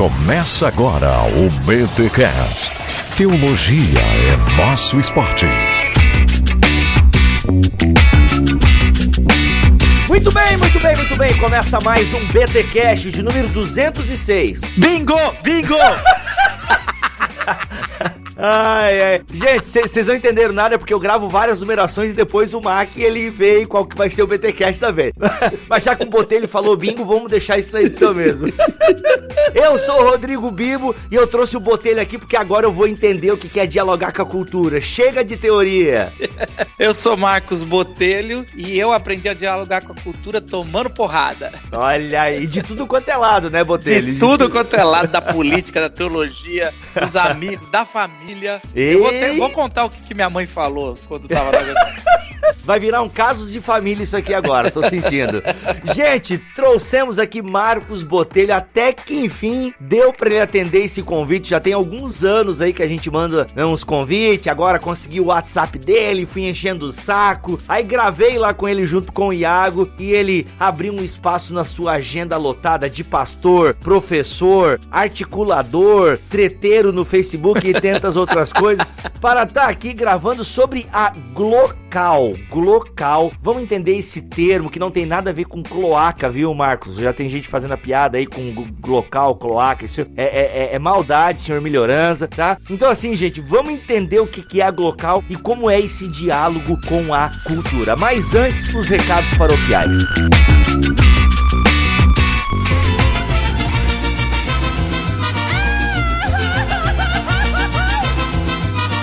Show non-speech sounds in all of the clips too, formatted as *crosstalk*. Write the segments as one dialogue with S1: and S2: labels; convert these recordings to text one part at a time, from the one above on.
S1: Começa agora o BTCast. Teologia é nosso esporte.
S2: Muito bem, muito bem, muito bem. Começa mais um BTcast de número 206.
S3: Bingo! Bingo! *laughs*
S2: Ai, ai. Gente, vocês não entenderam nada porque eu gravo várias numerações e depois o Mac ele vê qual que vai ser o BTcast da vez. *laughs* Mas já que o Botelho falou bingo, vamos deixar isso na edição mesmo. eu sou o Rodrigo Bibo e eu trouxe o Botelho aqui porque agora eu vou entender o que é dialogar com a cultura. Chega de teoria. *laughs*
S3: eu sou Marcos Botelho e eu aprendi a dialogar com a cultura tomando porrada.
S2: Olha aí, de tudo quanto é lado, né, Botelho?
S3: De tudo quanto é lado, da política, da teologia, dos amigos, da família família. Ei. Eu vou, ter, vou, contar o que, que, minha mãe falou quando tava na *laughs*
S2: Vai virar um casos de família isso aqui agora, tô sentindo. Gente, trouxemos aqui Marcos Botelho, até que enfim deu para ele atender esse convite. Já tem alguns anos aí que a gente manda né, uns convites, agora consegui o WhatsApp dele, fui enchendo o saco. Aí gravei lá com ele junto com o Iago e ele abriu um espaço na sua agenda lotada de pastor, professor, articulador, treteiro no Facebook e tantas outras coisas para estar tá aqui gravando sobre a Glocal. Glocal. Vamos entender esse termo que não tem nada a ver com cloaca, viu, Marcos? Já tem gente fazendo a piada aí com glocal, cloaca. Isso é, é, é, é maldade, senhor Melhorança, tá? Então, assim, gente, vamos entender o que, é a Glocal e como é esse diálogo com a cultura. Mas antes, os recados paroquiais. Música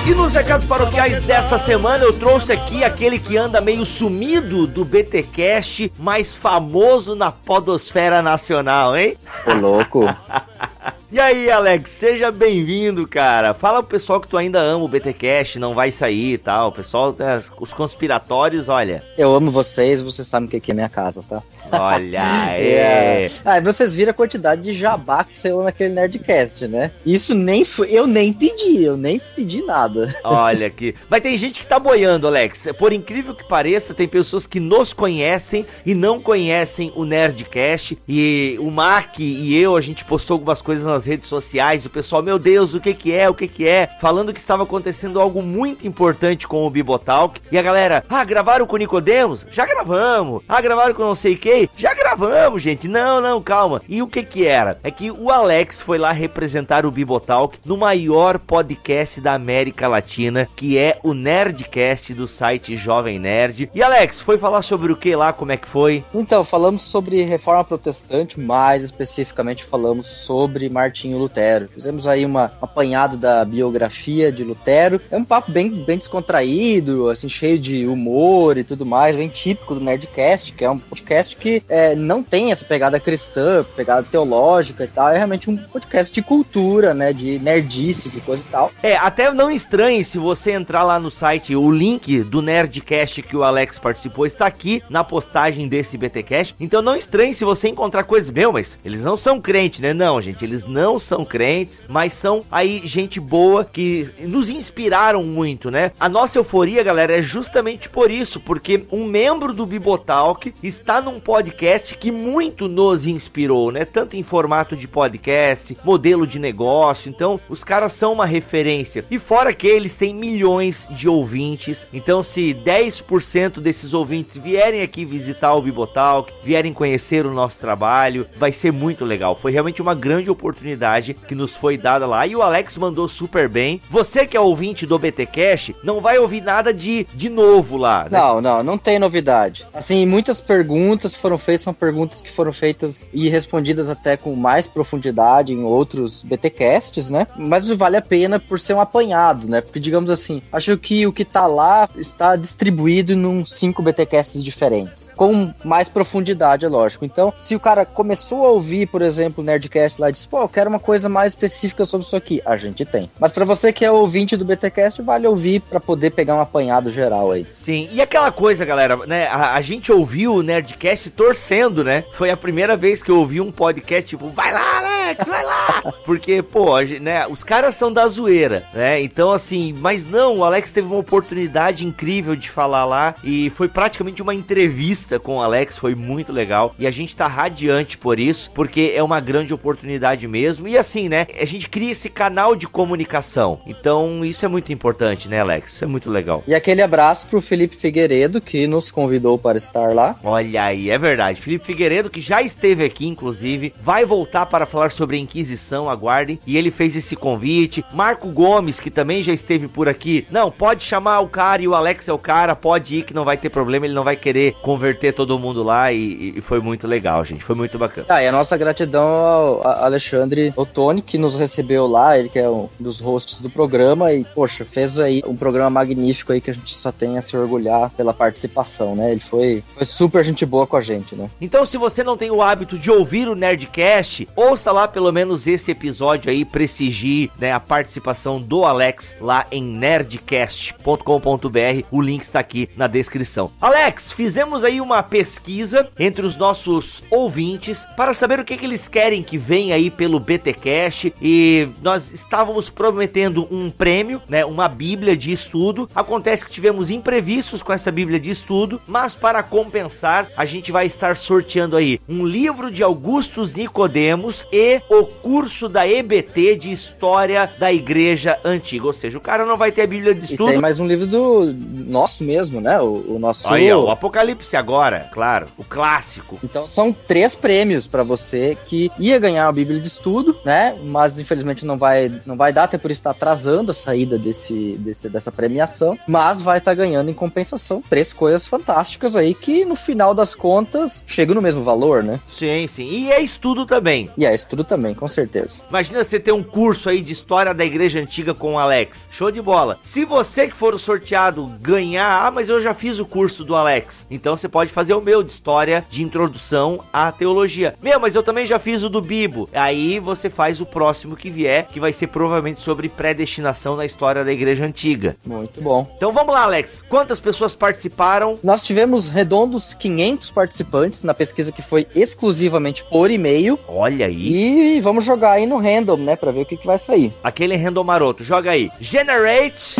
S2: E nos recados paroquiais dessa semana eu trouxe aqui aquele que anda meio sumido do BTcast, mais famoso na podosfera nacional, hein?
S4: Ô louco. *laughs*
S2: E aí, Alex, seja bem-vindo, cara. Fala pro pessoal que tu ainda ama o BTcast, não vai sair e tal. O pessoal, é, os conspiratórios, olha.
S4: Eu amo vocês, vocês sabem o que é minha casa, tá?
S2: Olha aí. *laughs* é.
S4: Ah, vocês viram a quantidade de jabá que saiu naquele Nerdcast, né? Isso nem foi, eu nem pedi, eu nem pedi nada.
S2: Olha aqui. *laughs* Mas tem gente que tá boiando, Alex. Por incrível que pareça, tem pessoas que nos conhecem e não conhecem o Nerdcast. E o Mark e eu, a gente postou algumas coisas nas redes sociais, o pessoal, meu Deus, o que que é, o que que é, falando que estava acontecendo algo muito importante com o Bibotalk, e a galera, ah, gravaram com o Nicodemos? Já gravamos. Ah, gravaram com não sei quem? Já gravamos, gente. Não, não, calma. E o que que era? É que o Alex foi lá representar o Bibotalk no maior podcast da América Latina, que é o Nerdcast do site Jovem Nerd. E Alex, foi falar sobre o que lá, como é que foi?
S4: Então, falamos sobre reforma protestante, mais especificamente falamos sobre Martinho Lutero. Fizemos aí uma, um apanhado da biografia de Lutero. É um papo bem, bem descontraído, assim, cheio de humor e tudo mais, bem típico do Nerdcast, que é um podcast que é, não tem essa pegada cristã, pegada teológica e tal. É realmente um podcast de cultura, né? De nerdices e coisa e tal.
S2: É, até não estranhe se você entrar lá no site, o link do Nerdcast que o Alex participou está aqui na postagem desse BTcast. Então não estranhe se você encontrar coisas, meu, mas eles não são crentes, né? Não, gente, eles não não são crentes, mas são aí gente boa que nos inspiraram muito, né? A nossa euforia, galera, é justamente por isso, porque um membro do Bibotalk está num podcast que muito nos inspirou, né? Tanto em formato de podcast, modelo de negócio, então os caras são uma referência. E fora que eles têm milhões de ouvintes, então se 10% desses ouvintes vierem aqui visitar o Bibotalk, vierem conhecer o nosso trabalho, vai ser muito legal. Foi realmente uma grande oportunidade oportunidade que nos foi dada lá e o Alex mandou super bem. Você que é ouvinte do BT Cash, não vai ouvir nada de, de novo lá.
S4: Né? Não, não, não tem novidade. Assim, muitas perguntas foram feitas, são perguntas que foram feitas e respondidas até com mais profundidade em outros BTcasts, né? Mas vale a pena por ser um apanhado, né? Porque, digamos assim, acho que o que tá lá está distribuído num cinco BTcasts diferentes, com mais profundidade, é lógico. Então, se o cara começou a ouvir, por exemplo, o Nerdcast lá e disse, pô, quero uma coisa mais específica sobre isso aqui. A gente tem. Mas para você que é ouvinte do BTcast, vale ouvir para poder pegar um apanhado geral aí.
S2: Sim, e aquela coisa, galera, né? A, a gente ouviu o Nerdcast torcendo né? Foi a primeira vez que eu ouvi um podcast tipo, vai lá, Alex, vai lá! *laughs* Porque, pô, né, os caras são da zoeira, né? Então, assim, mas não, o Alex teve uma oportunidade incrível de falar lá e foi praticamente uma entrevista com o Alex, foi muito legal. E a gente tá radiante por isso, porque é uma grande oportunidade mesmo. E assim, né, a gente cria esse canal de comunicação. Então, isso é muito importante, né, Alex? Isso é muito legal.
S4: E aquele abraço pro Felipe Figueiredo, que nos convidou para estar lá.
S2: Olha aí, é verdade. Felipe Figueiredo, que já esteve aqui, inclusive, vai voltar para falar sobre a Inquisição, aguardem. E ele fez esse convite. Marco Gomes, que também já esteve por aqui. Não, pode chamar o cara e o Alex é o cara, pode ir que não vai ter problema, ele não vai querer converter todo mundo lá. E, e foi muito legal, gente. Foi muito bacana.
S4: Ah, e a nossa gratidão ao Alexandre Ottoni, que nos recebeu lá, ele que é um dos hosts do programa. E, poxa, fez aí um programa magnífico aí que a gente só tem a se orgulhar pela participação, né? Ele foi, foi super gente boa com a gente, né?
S2: Então, se você não tem o hábito de ouvir o Nerdcast, ouça lá pelo menos esse episódio aí, prestigie né, a participação do Alex lá em nerdcast.com.br. O link está aqui na descrição. Alex, fizemos aí uma pesquisa entre os nossos ouvintes para saber o que, que eles querem que venha aí pelo BTcast e nós estávamos prometendo um prêmio, né, uma bíblia de estudo. Acontece que tivemos imprevistos com essa bíblia de estudo, mas para compensar, a gente vai estar sorteando aí um livro de Augustus Nicodemos e o curso da EBT de História da Igreja Antiga. Ou seja, o cara não vai ter a Bíblia de estudo. E
S4: tem mais um livro do nosso mesmo, né? O, o nosso.
S2: Aí, ó, o Apocalipse agora, claro. O clássico.
S4: Então são três prêmios para você que ia ganhar a Bíblia de estudo, né? Mas infelizmente não vai, não vai dar, até por estar atrasando a saída desse, desse dessa premiação. Mas vai estar tá ganhando em compensação três coisas fantásticas aí que no final das contas chegam no mesmo valor, né?
S2: Sim, sim. E é estudo também.
S4: E é estudo também, com certeza.
S2: Imagina você ter um curso aí de história da igreja antiga com o Alex. Show de bola. Se você que for o sorteado ganhar, ah, mas eu já fiz o curso do Alex. Então você pode fazer o meu de história de introdução à teologia. Meu, mas eu também já fiz o do Bibo. Aí você faz o próximo que vier, que vai ser provavelmente sobre predestinação na história da igreja antiga.
S4: Muito bom.
S2: Então vamos lá, Alex. Quantas pessoas participaram?
S4: Nós tivemos redondos 500 participantes na pesquisa que foi exclusivamente por e-mail.
S2: Olha aí.
S4: E vamos jogar aí no random, né, para ver o que, que vai sair.
S2: Aquele random maroto. Joga aí. Generate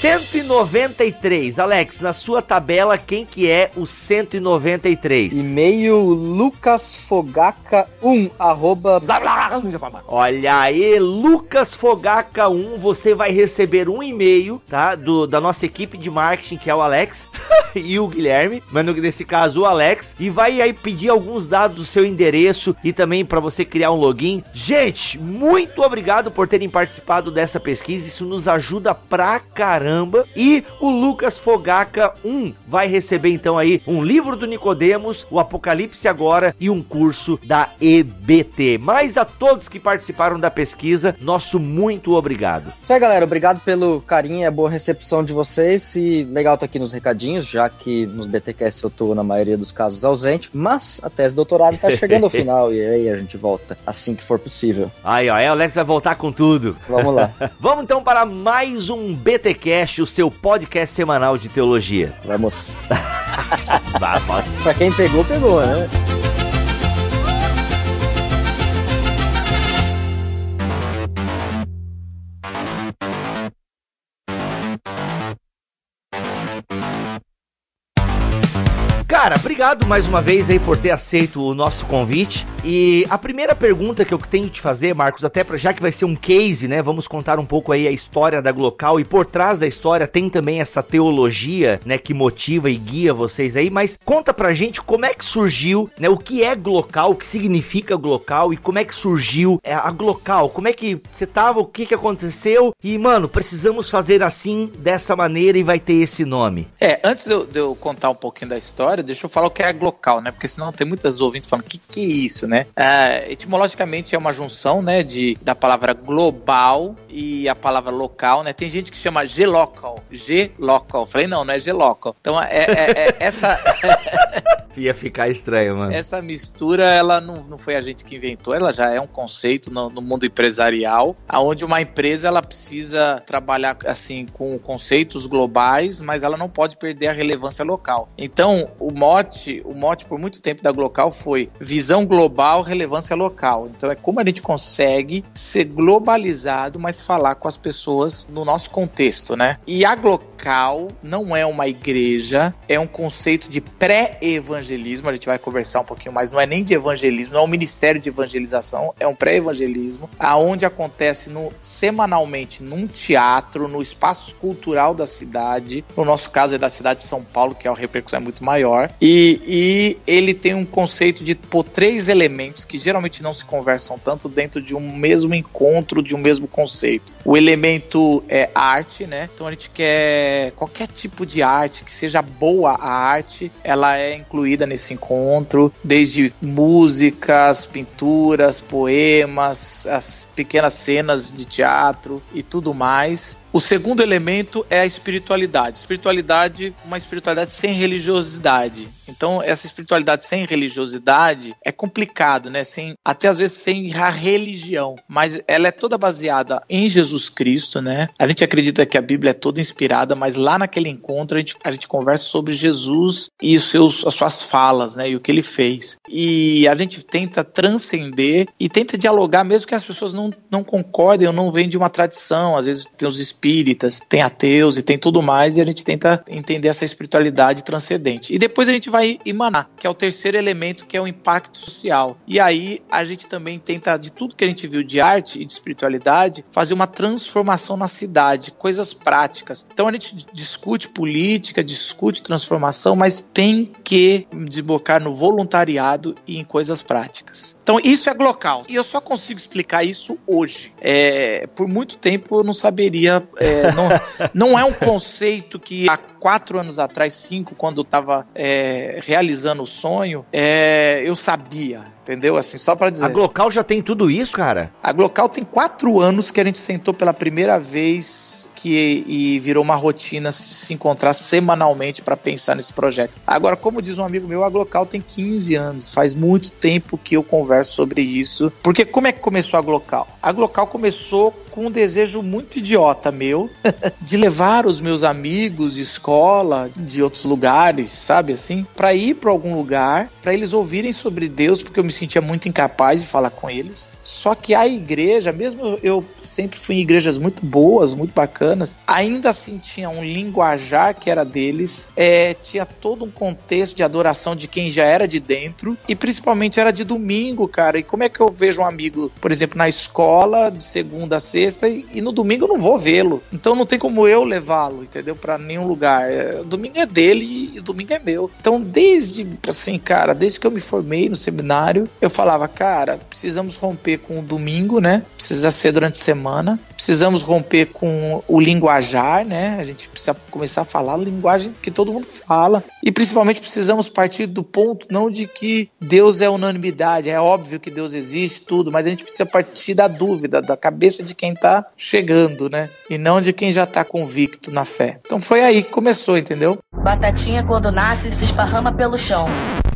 S2: 193. Alex, na sua tabela, quem que é o 193?
S4: E-mail lucasfogaca1, arroba...
S2: Olha aí, lucasfogaca1, você vai receber um e-mail, tá? Do, da nossa equipe de marketing, que é o Alex *laughs* e o Guilherme, mas nesse caso o Alex, e vai aí pedir alguns dados do seu endereço e também para você criar um login. Gente, muito obrigado por terem participado dessa pesquisa, isso nos ajuda pra caramba caramba. E o Lucas Fogaca 1 vai receber então aí um livro do Nicodemos, o Apocalipse agora e um curso da EBT. Mas a todos que participaram da pesquisa, nosso muito obrigado.
S4: Isso aí, galera. Obrigado pelo carinho e a boa recepção de vocês. E legal estar tá aqui nos recadinhos, já que nos BTCast eu tô, na maioria dos casos, ausente. Mas a tese de doutorado tá chegando ao *laughs* final e aí a gente volta assim que for possível.
S2: Aí, ó, aí o Alex vai voltar com tudo.
S4: Vamos lá. *laughs*
S2: Vamos então para mais um BTCast Podcast, o seu podcast semanal de teologia.
S4: Vamos. *laughs* Vamos. pra quem pegou, pegou, né?
S2: Cara, obrigado mais uma vez aí por ter aceito o nosso convite. E a primeira pergunta que eu tenho te fazer, Marcos, até pra, já que vai ser um case, né? Vamos contar um pouco aí a história da Glocal e por trás da história tem também essa teologia, né, que motiva e guia vocês aí, mas conta pra gente como é que surgiu, né, o que é Glocal, o que significa Glocal e como é que surgiu é, a Glocal, como é que você tava, o que que aconteceu e, mano, precisamos fazer assim, dessa maneira e vai ter esse nome.
S3: É, antes de eu, de eu contar um pouquinho da história, deixa eu falar o que é glocal, né? Porque senão tem muitas ouvintes falando, o que, que é isso, né? É, etimologicamente é uma junção, né, de, da palavra global e a palavra local, né? Tem gente que chama G-local, G-local. Falei, não, não é G-local. Então, é, é, é essa... *laughs*
S2: Ia ficar estranho, mano.
S3: Essa mistura, ela não, não foi a gente que inventou, ela já é um conceito no, no mundo empresarial, aonde uma empresa, ela precisa trabalhar, assim, com conceitos globais, mas ela não pode perder a relevância local. Então, o mote mote, o mote por muito tempo da Glocal foi visão global, relevância local. Então é como a gente consegue ser globalizado, mas falar com as pessoas no nosso contexto, né? E a Glocal não é uma igreja, é um conceito de pré-evangelismo. A gente vai conversar um pouquinho mais. Não é nem de evangelismo, não é um ministério de evangelização, é um pré-evangelismo, aonde acontece no, semanalmente num teatro, no espaço cultural da cidade. No nosso caso é da cidade de São Paulo, que é a repercussão é muito maior. E, e ele tem um conceito de pôr três elementos que geralmente não se conversam tanto dentro de um mesmo encontro, de um mesmo conceito. O elemento é arte, né? Então a gente quer qualquer tipo de arte, que seja boa a arte, ela é incluída nesse encontro, desde músicas, pinturas, poemas, as pequenas cenas de teatro e tudo mais. O segundo elemento é a espiritualidade. Espiritualidade, uma espiritualidade sem religiosidade. Então, essa espiritualidade sem religiosidade é complicado, né? Sem, até às vezes sem a religião, mas ela é toda baseada em Jesus Cristo, né? A gente acredita que a Bíblia é toda inspirada, mas lá naquele encontro a gente, a gente conversa sobre Jesus e os seus, as suas falas, né? E o que ele fez. E a gente tenta transcender e tenta dialogar, mesmo que as pessoas não, não concordem ou não venham de uma tradição. Às vezes tem os espíritas, tem ateus e tem tudo mais, e a gente tenta entender essa espiritualidade transcendente. E depois a gente vai emanar, que é o terceiro elemento, que é o impacto social. E aí a gente também tenta, de tudo que a gente viu de arte e de espiritualidade, fazer uma transformação na cidade, coisas práticas. Então a gente discute política, discute transformação, mas tem que desembocar no voluntariado e em coisas práticas. Então isso é local. E eu só consigo explicar isso hoje. É, por muito tempo eu não saberia é, não, não é um conceito que há quatro anos atrás, cinco, quando eu estava é, realizando o sonho, é, eu sabia entendeu? Assim, só para dizer.
S2: A Glocal já tem tudo isso, cara?
S3: A Glocal tem quatro anos que a gente sentou pela primeira vez que e virou uma rotina se encontrar semanalmente para pensar nesse projeto. Agora, como diz um amigo meu, a Glocal tem 15 anos. Faz muito tempo que eu converso sobre isso. Porque como é que começou a Glocal? A Glocal começou com um desejo muito idiota meu *laughs* de levar os meus amigos de escola, de outros lugares, sabe assim, para ir para algum lugar, para eles ouvirem sobre Deus, porque eu me sentia muito incapaz de falar com eles. Só que a igreja, mesmo eu sempre fui em igrejas muito boas, muito bacanas, ainda assim tinha um linguajar que era deles, é, tinha todo um contexto de adoração de quem já era de dentro, e principalmente era de domingo, cara. E como é que eu vejo um amigo, por exemplo, na escola, de segunda a sexta, e, e no domingo eu não vou vê-lo. Então não tem como eu levá-lo, entendeu? Para nenhum lugar. É, o domingo é dele e o domingo é meu. Então, desde, assim, cara, desde que eu me formei no seminário, eu falava, cara, precisamos romper com o domingo, né? Precisa ser durante a semana. Precisamos romper com o linguajar, né? A gente precisa começar a falar a linguagem que todo mundo fala. E principalmente precisamos partir do ponto não de que Deus é unanimidade, é óbvio que Deus existe, tudo, mas a gente precisa partir da dúvida, da cabeça de quem tá chegando, né? E não de quem já tá convicto na fé. Então foi aí que começou, entendeu?
S5: Batatinha quando nasce se esparrama pelo chão.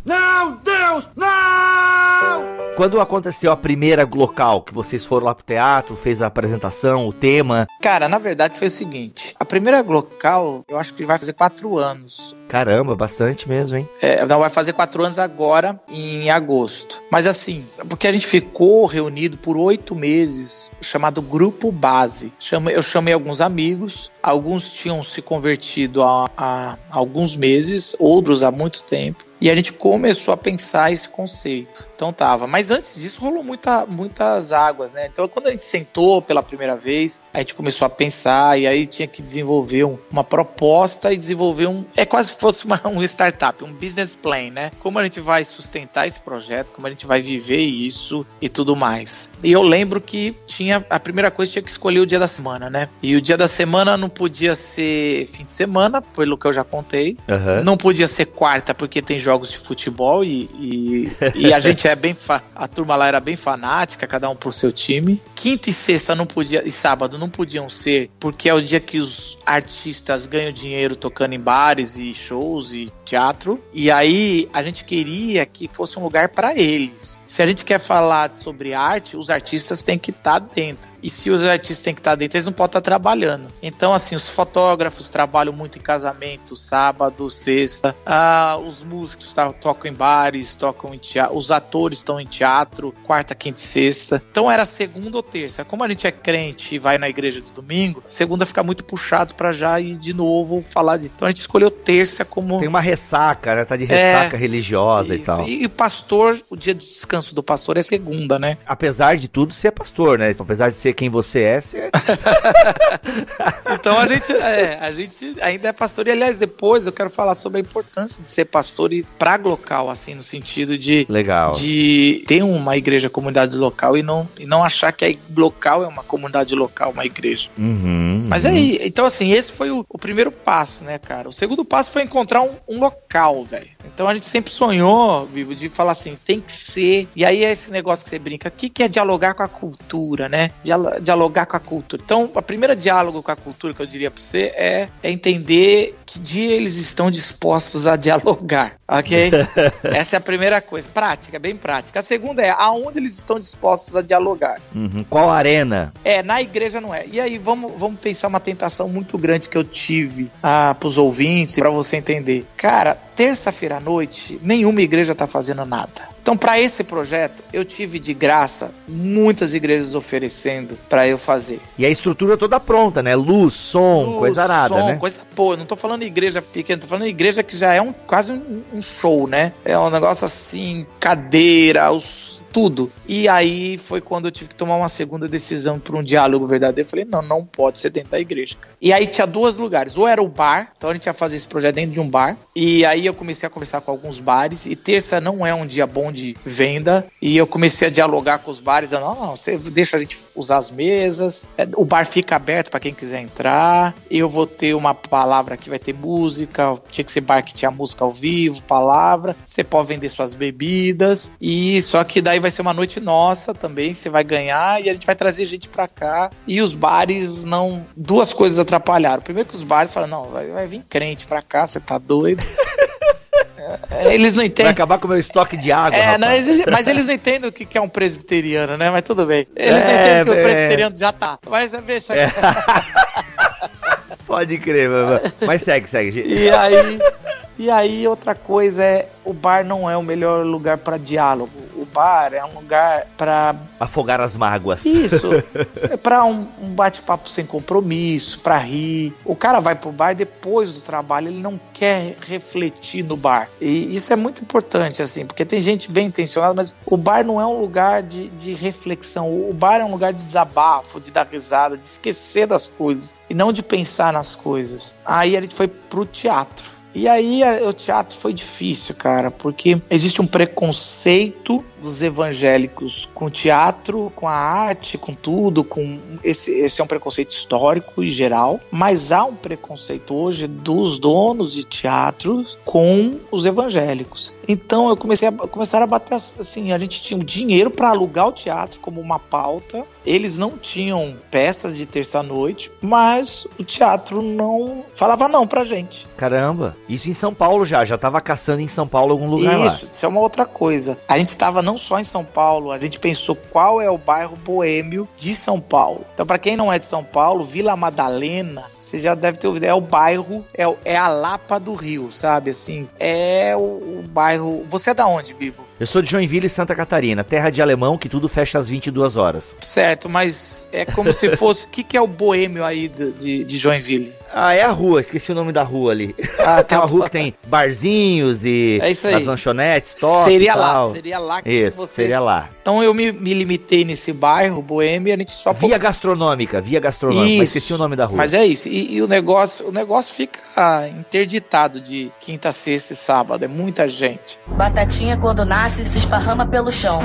S2: Não, Deus, não! Quando aconteceu a primeira local que vocês foram lá pro teatro, fez a apresentação, o tema?
S3: Cara, na verdade foi o seguinte: a primeira local, eu acho que vai fazer quatro anos.
S2: Caramba, bastante mesmo, hein?
S3: É, não, vai fazer quatro anos agora, em agosto. Mas assim, porque a gente ficou reunido por oito meses, chamado Grupo Base. Eu chamei alguns amigos, alguns tinham se convertido há, há alguns meses, outros há muito tempo. E a gente começou a pensar esse conceito. Então tava. Mas antes disso rolou muita, muitas águas, né? Então quando a gente sentou pela primeira vez, a gente começou a pensar e aí tinha que desenvolver um, uma proposta e desenvolver um. É quase se fosse uma, *laughs* um startup, um business plan, né? Como a gente vai sustentar esse projeto, como a gente vai viver isso e tudo mais. E eu lembro que tinha. A primeira coisa tinha que escolher o dia da semana, né? E o dia da semana não podia ser fim de semana, pelo que eu já contei. Uhum. Não podia ser quarta, porque tem jogos de futebol e, e, *laughs* e a gente é bem a turma lá era bem fanática, cada um pro seu time. Quinta e sexta não podia e sábado não podiam ser, porque é o dia que os artistas ganham dinheiro tocando em bares e shows e teatro. E aí a gente queria que fosse um lugar para eles. Se a gente quer falar sobre arte, os artistas têm que estar tá dentro. E se os artistas têm que estar dentro, eles não podem estar trabalhando. Então, assim, os fotógrafos trabalham muito em casamento, sábado, sexta. Ah, os músicos tá, tocam em bares, tocam em teatro. Os atores estão em teatro, quarta, quinta e sexta. Então era segunda ou terça. Como a gente é crente e vai na igreja de domingo, segunda fica muito puxado para já ir de novo falar de. Então a gente escolheu terça como.
S2: Tem uma ressaca, né? Tá de ressaca é, religiosa
S3: isso.
S2: e tal.
S3: E o pastor, o dia de descanso do pastor é segunda, né?
S2: Apesar de tudo, ser pastor, né? Então, apesar de ser quem você é, você é. *laughs*
S3: então a gente, é, a gente ainda é pastor. E aliás, depois eu quero falar sobre a importância de ser pastor e pra local, assim, no sentido de.
S2: Legal.
S3: De ter uma igreja, comunidade local e não, e não achar que a local é uma comunidade local, uma igreja.
S2: Uhum,
S3: Mas
S2: uhum.
S3: aí, então assim, esse foi o, o, primeiro passo, né, cara? O segundo passo foi encontrar um, um local, velho. Então a gente sempre sonhou, Vivo, de falar assim, tem que ser. E aí é esse negócio que você brinca, o que, que é dialogar com a cultura, né? Dialogar com a cultura. Então, a primeira diálogo com a cultura que eu diria para você é, é entender que dia eles estão dispostos a dialogar, *laughs* ok? *laughs* Essa é a primeira coisa, prática, bem prática. A segunda é aonde eles estão dispostos a dialogar.
S2: Uhum. Qual arena?
S3: É, na igreja não é. E aí, vamos, vamos pensar uma tentação muito grande que eu tive ah, pros ouvintes, para você entender. Cara, terça-feira à noite, nenhuma igreja tá fazendo nada. Então, para esse projeto, eu tive de graça muitas igrejas oferecendo para eu fazer.
S2: E a estrutura toda pronta, né? Luz, som, Luz, coisa nada, som, né?
S3: Coisa, pô, não tô falando igreja pequena, tô falando igreja que já é um quase um, um show, né? É um negócio assim, cadeira, os tudo. E aí foi quando eu tive que tomar uma segunda decisão para um diálogo verdadeiro. Eu falei, não, não pode ser dentro da igreja. E aí tinha dois lugares. Ou era o bar, então a gente ia fazer esse projeto dentro de um bar. E aí eu comecei a conversar com alguns bares. E terça não é um dia bom de venda. E eu comecei a dialogar com os bares. Eu, não, não, você deixa a gente usar as mesas. É, o bar fica aberto para quem quiser entrar. Eu vou ter uma palavra que vai ter música. Tinha que ser bar que tinha música ao vivo, palavra. Você pode vender suas bebidas. E só que daí vai ser uma noite nossa também, você vai ganhar e a gente vai trazer gente pra cá. E os bares não. Duas coisas atrapalharam. Primeiro que os bares falaram, não, vai, vai vir crente pra cá, você tá doido. *laughs* É, eles não entendem.
S2: Vai acabar com o meu estoque de água.
S3: É, não, mas eles não entendem o que é um presbiteriano, né? Mas tudo bem. Eles é, não entendem que o é. presbiteriano já tá. Mas veja. É. *laughs*
S2: Pode crer, mas, mas segue, segue.
S3: E aí. E aí, outra coisa é: o bar não é o melhor lugar para diálogo. Bar é um lugar para.
S2: Afogar as mágoas.
S3: Isso. *laughs* é para um, um bate-papo sem compromisso, para rir. O cara vai pro bar depois do trabalho, ele não quer refletir no bar. E isso é muito importante, assim, porque tem gente bem intencionada, mas o bar não é um lugar de, de reflexão. O bar é um lugar de desabafo, de dar risada, de esquecer das coisas e não de pensar nas coisas. Aí a gente foi pro teatro. E aí o teatro foi difícil, cara, porque existe um preconceito dos evangélicos com o teatro, com a arte, com tudo, com esse, esse é um preconceito histórico e geral, mas há um preconceito hoje dos donos de teatro com os evangélicos. Então eu comecei a começar a bater assim, a gente tinha um dinheiro para alugar o teatro como uma pauta. Eles não tinham peças de terça-noite, mas o teatro não falava não pra gente.
S2: Caramba, isso em São Paulo já, já tava caçando em São Paulo algum lugar
S3: isso, lá. Isso, é uma outra coisa. A gente estava não só em São Paulo, a gente pensou qual é o bairro boêmio de São Paulo. Então, para quem não é de São Paulo, Vila Madalena, você já deve ter ouvido, é o bairro, é, é a Lapa do Rio, sabe? Assim, é o, o bairro. Você é da onde, Bibo?
S2: Eu sou de Joinville, Santa Catarina, terra de alemão que tudo fecha às 22 horas.
S3: Certo, mas é como se *laughs* fosse. O que, que é o boêmio aí de, de, de Joinville?
S2: Ah, é a rua, esqueci o nome da rua ali. Ah, *laughs* tem uma rua que tem barzinhos e
S3: é isso aí.
S2: as lanchonetes, top
S3: Seria lá, seria lá
S2: que isso, você... seria lá.
S3: Então eu me, me, limitei nesse bairro, Boêmia, a gente só...
S2: Via gastronômica, via gastronômica, isso, mas esqueci o nome da rua.
S3: Mas é isso, e, e, o negócio o negócio fica interditado de quinta, sexta e sábado, é muita gente.
S5: Batatinha quando nasce se esparrama pelo chão.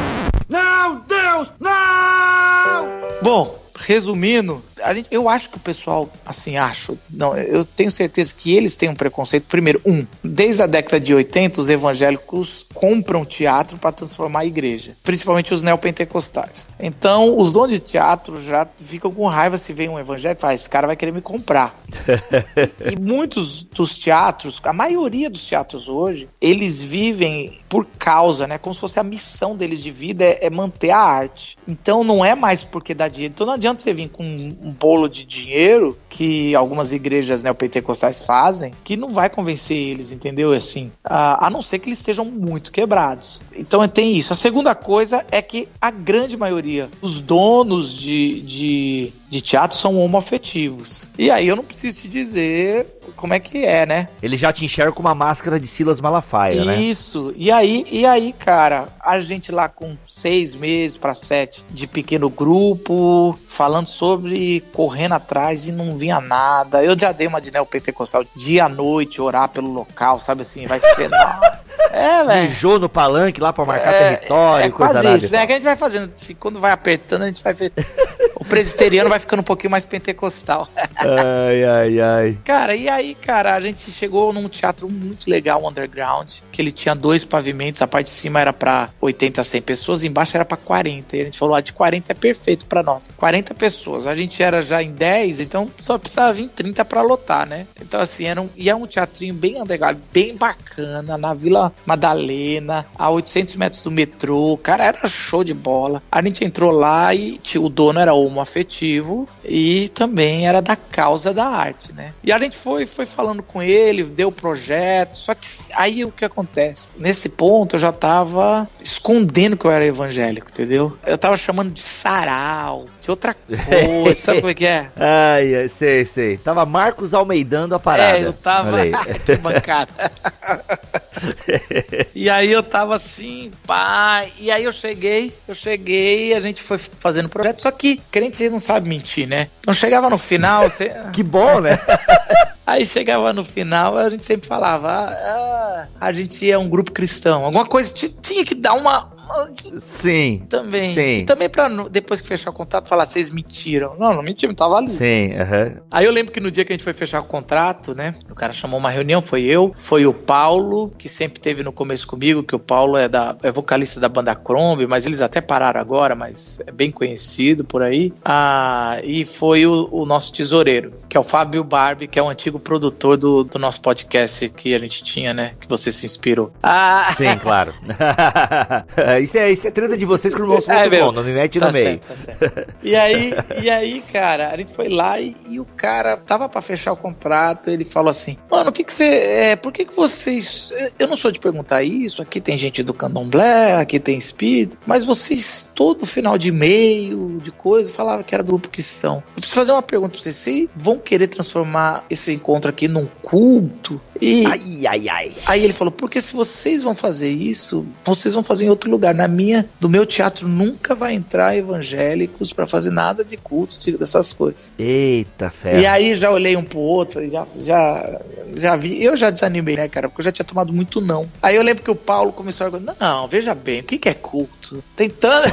S3: Não, Deus, não! Bom, resumindo, a gente, eu acho que o pessoal, assim, acho, não, eu tenho certeza que eles têm um preconceito. Primeiro, um, desde a década de 80, os evangélicos compram teatro para transformar a igreja, principalmente os neopentecostais. Então, os donos de teatro já ficam com raiva se vem um evangélico e fala, esse cara vai querer me comprar. *laughs* e, e muitos dos teatros, a maioria dos teatros hoje, eles vivem por causa, né? Como se fosse a missão deles de vida é, é manter a arte. Então não é mais porque dá dinheiro. Então não adianta você vir com um, bolo de dinheiro que algumas igrejas neopentecostais fazem, que não vai convencer eles, entendeu? Assim, a, não ser que eles estejam muito quebrados. Então tem isso. A segunda coisa é que a grande maioria dos donos de, de, de teatro são homoafetivos. E aí eu não preciso te dizer como é que é, né?
S2: Ele já te enxerga com uma máscara de Silas Malafaia, né?
S3: Isso. E aí, e aí, cara, a gente lá com seis meses para sete de pequeno grupo, falando sobre correndo atrás e não vinha nada. Eu já dei uma de neopentecostal dia à noite, orar pelo local, sabe assim, vai ser. *laughs*
S2: É, velho. Mijou no palanque lá pra marcar é, território,
S3: é coisa quase isso, né? Que a gente vai fazendo. Assim, quando vai apertando, a gente vai ver. o presbiteriano vai ficando um pouquinho mais pentecostal.
S2: ai, ai, ai.
S3: Cara, e aí, cara, a gente chegou num teatro muito legal, underground, que ele tinha dois pavimentos, a parte de cima era para 80 a 100 pessoas, embaixo era para 40. E a gente falou, ah, de 40 é perfeito para nós. 40 pessoas. A gente era já em 10, então só precisava vir 30 para lotar, né? Então, assim, era um, e é um teatrinho bem underground, bem bacana, na Vila Madalena, a 800 metros do metrô. Cara, era show de bola. A gente entrou lá e o dono era homoafetivo e também era da causa da arte, né? E a gente foi, foi falando com ele, deu o projeto. Só que aí o que acontece? Nesse ponto eu já tava escondendo que eu era evangélico, entendeu? Eu tava chamando de sarau, de outra coisa. *laughs* sabe como é que é?
S2: Ai, sei, sei. Tava Marcos almeidando a parada.
S3: É, eu tava. que *laughs* bancada. *laughs* e aí eu tava assim, pá. E aí eu cheguei, eu cheguei, a gente foi fazendo projeto. Só que crente não sabe mentir, né? Então chegava no final. Você... *laughs*
S2: que bom, né? *laughs*
S3: Aí chegava no final, a gente sempre falava: ah, a gente é um grupo cristão. Alguma coisa tinha que dar uma,
S2: Sim.
S3: Também.
S2: Sim.
S3: E também pra depois que fechar o contrato falar, vocês mentiram. Não, não mentiram, tava ali.
S2: Sim, aham.
S3: Aí eu lembro que no dia que a gente foi fechar o contrato, né? O cara chamou uma reunião, foi eu, foi o Paulo, que sempre teve no começo comigo, que o Paulo é da é vocalista da banda Crombie, mas eles até pararam agora, mas é bem conhecido por aí. Ah, e foi o, o nosso tesoureiro, que é o Fábio Barbie, que é o antigo produtor do, do nosso podcast que a gente tinha, né? Que você se inspirou.
S2: Ah! Sim, claro. *laughs* isso, é, isso é treta de vocês com o nosso *laughs* é, bom, não me mete tá no meio.
S3: Certo, tá certo. E aí, e aí, cara, a gente foi lá e, e o cara tava para fechar o contrato, ele falou assim: Mano, o que que você. É, por que que vocês. Eu não sou de perguntar isso, aqui tem gente do candomblé, aqui tem espírito, mas vocês, todo final de e-mail, de coisa, falava que era do grupo cristão. Eu preciso fazer uma pergunta pra vocês: vocês vão querer transformar esse encontro aqui num culto?
S2: E ai, ai, ai.
S3: Aí ele falou: porque se vocês vão fazer isso, vocês vão fazer em outro lugar. Na minha, do meu teatro nunca vai entrar evangélicos para fazer nada de culto, dessas coisas.
S2: Eita, fé.
S3: E aí já olhei um pro outro, já, já, já vi. Eu já desanimei, né, cara? Porque eu já tinha tomado muito não. Aí eu lembro que o Paulo começou a argumentar: não, veja bem, o que, que é culto? Tentando. *laughs*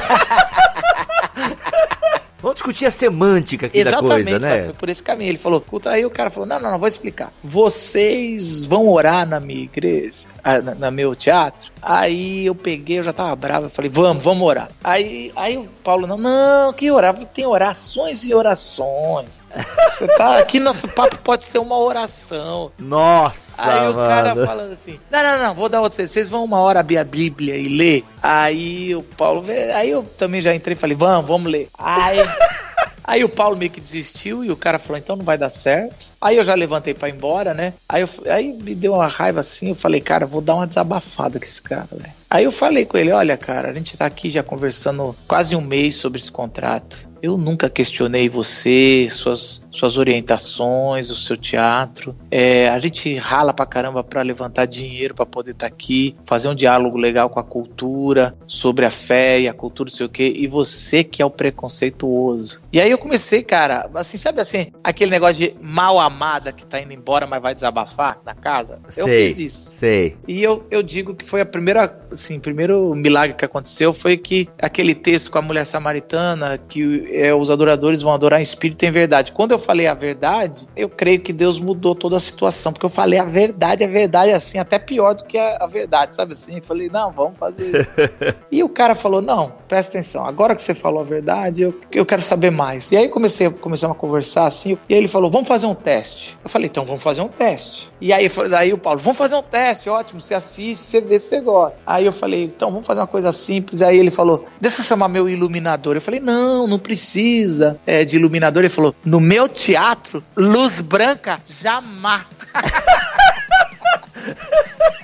S2: Vamos discutir a semântica aqui Exatamente, da coisa, né?
S3: Foi por esse caminho. Ele falou, aí o cara falou: não, não, não, vou explicar. Vocês vão orar na minha igreja? Na, na, meu teatro. Aí eu peguei, eu já tava bravo, eu falei, vamos, vamos orar. Aí, aí o Paulo, não, não, que orar? Tem orações e orações. *laughs* Você tá aqui, nosso papo pode ser uma oração.
S2: Nossa!
S3: Aí mano. o cara falando assim, não, não, não, vou dar outro, vocês vão uma hora abrir a Bíblia e ler. Aí o Paulo, aí eu também já entrei e falei, vamos, vamos ler. Aí... *laughs* Aí o Paulo meio que desistiu e o cara falou, então não vai dar certo. Aí eu já levantei para ir embora, né? Aí, eu, aí me deu uma raiva assim, eu falei, cara, vou dar uma desabafada com esse cara, velho. Aí eu falei com ele, olha, cara, a gente tá aqui já conversando quase um mês sobre esse contrato. Eu nunca questionei você, suas, suas orientações, o seu teatro. É, a gente rala pra caramba pra levantar dinheiro para poder estar tá aqui, fazer um diálogo legal com a cultura, sobre a fé e a cultura, não sei o quê. E você que é o preconceituoso. E aí eu comecei, cara, assim, sabe assim, aquele negócio de mal amada que tá indo embora, mas vai desabafar na casa?
S2: Sei,
S3: eu fiz isso.
S2: Sei.
S3: E eu, eu digo que foi a primeira, assim, primeiro milagre que aconteceu foi que aquele texto com a mulher samaritana, que é, os adoradores vão adorar em espírito e em verdade. Quando eu falei a verdade, eu creio que Deus mudou toda a situação, porque eu falei a verdade, a verdade é assim, até pior do que a, a verdade, sabe assim? Eu falei, não, vamos fazer isso. *laughs* e o cara falou, não, presta atenção, agora que você falou a verdade, eu, eu quero saber mais. E aí comecei, começamos a conversar assim, e aí ele falou, vamos fazer um teste. Eu falei, então vamos fazer um teste. E aí, aí o Paulo, vamos fazer um teste, ótimo, você assiste, você vê você gosta. Aí eu falei, então vamos fazer uma coisa simples. Aí ele falou, deixa eu chamar meu iluminador. Eu falei, não, não precisa é, de iluminador. Ele falou, no meu teatro, luz branca jamais. *laughs*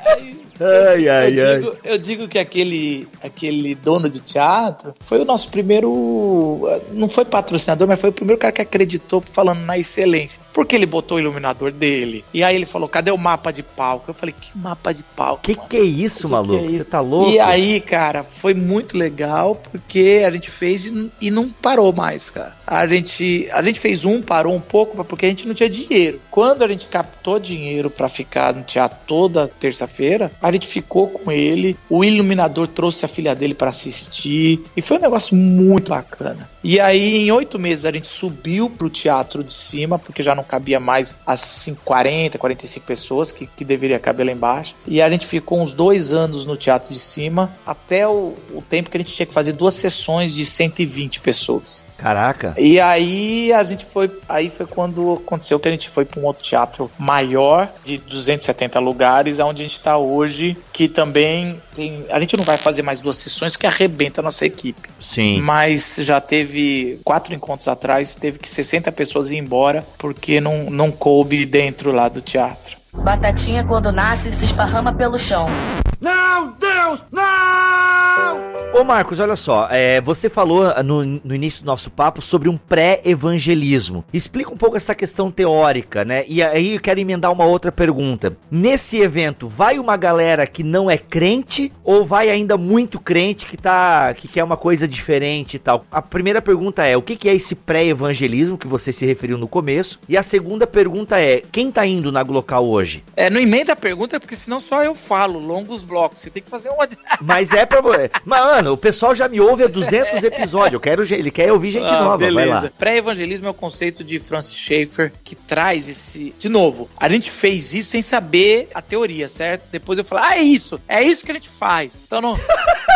S3: Aí, ai, eu, ai, eu, ai. Digo, eu digo que aquele, aquele dono de teatro foi o nosso primeiro. Não foi patrocinador, mas foi o primeiro cara que acreditou falando na excelência. Porque ele botou o iluminador dele. E aí ele falou: cadê o mapa de palco? Eu falei: que mapa de palco?
S2: Que mano? que é isso, que maluco? Você é tá louco?
S3: E aí, cara, foi muito legal porque a gente fez e não parou mais, cara. A gente, a gente fez um, parou um pouco, porque a gente não tinha dinheiro. Quando a gente captou dinheiro para ficar no teatro toda terça-feira, a gente ficou com ele. O iluminador trouxe a filha dele para assistir e foi um negócio muito bacana. E aí, em oito meses, a gente subiu pro teatro de cima, porque já não cabia mais as 40, 45 pessoas que, que deveria caber lá embaixo. E a gente ficou uns dois anos no teatro de cima, até o, o tempo que a gente tinha que fazer duas sessões de 120 pessoas.
S2: Caraca.
S3: E aí a gente foi. Aí foi quando aconteceu que a gente foi para um outro teatro maior, de 270 lugares, onde a gente está hoje, que também tem. A gente não vai fazer mais duas sessões que arrebenta a nossa equipe.
S2: Sim.
S3: Mas já teve quatro encontros atrás, teve que 60 pessoas ir embora porque não, não coube dentro lá do teatro.
S5: Batatinha, quando nasce, se esparrama pelo chão.
S2: Não, Deus, não! Ô Marcos, olha só, é, você falou no, no, início do nosso papo sobre um pré-evangelismo. Explica um pouco essa questão teórica, né? E aí eu quero emendar uma outra pergunta. Nesse evento, vai uma galera que não é crente ou vai ainda muito crente que tá que quer uma coisa diferente e tal? A primeira pergunta é: o que, que é esse pré-evangelismo que você se referiu no começo? E a segunda pergunta é: quem tá indo na Glocal hoje?
S3: É, não emenda a pergunta porque senão só eu falo longos blocos. Você tem que fazer uma.
S2: Mas é pra. Mas, *laughs* mano, o pessoal já me ouve há 200 *laughs* episódios. Eu quero, ele quer ouvir gente ah, nova. Beleza. Vai lá.
S3: Pré-evangelismo é o conceito de Francis Schaeffer que traz esse. De novo, a gente fez isso sem saber a teoria, certo? Depois eu falei, ah, é isso, é isso que a gente faz. Então não,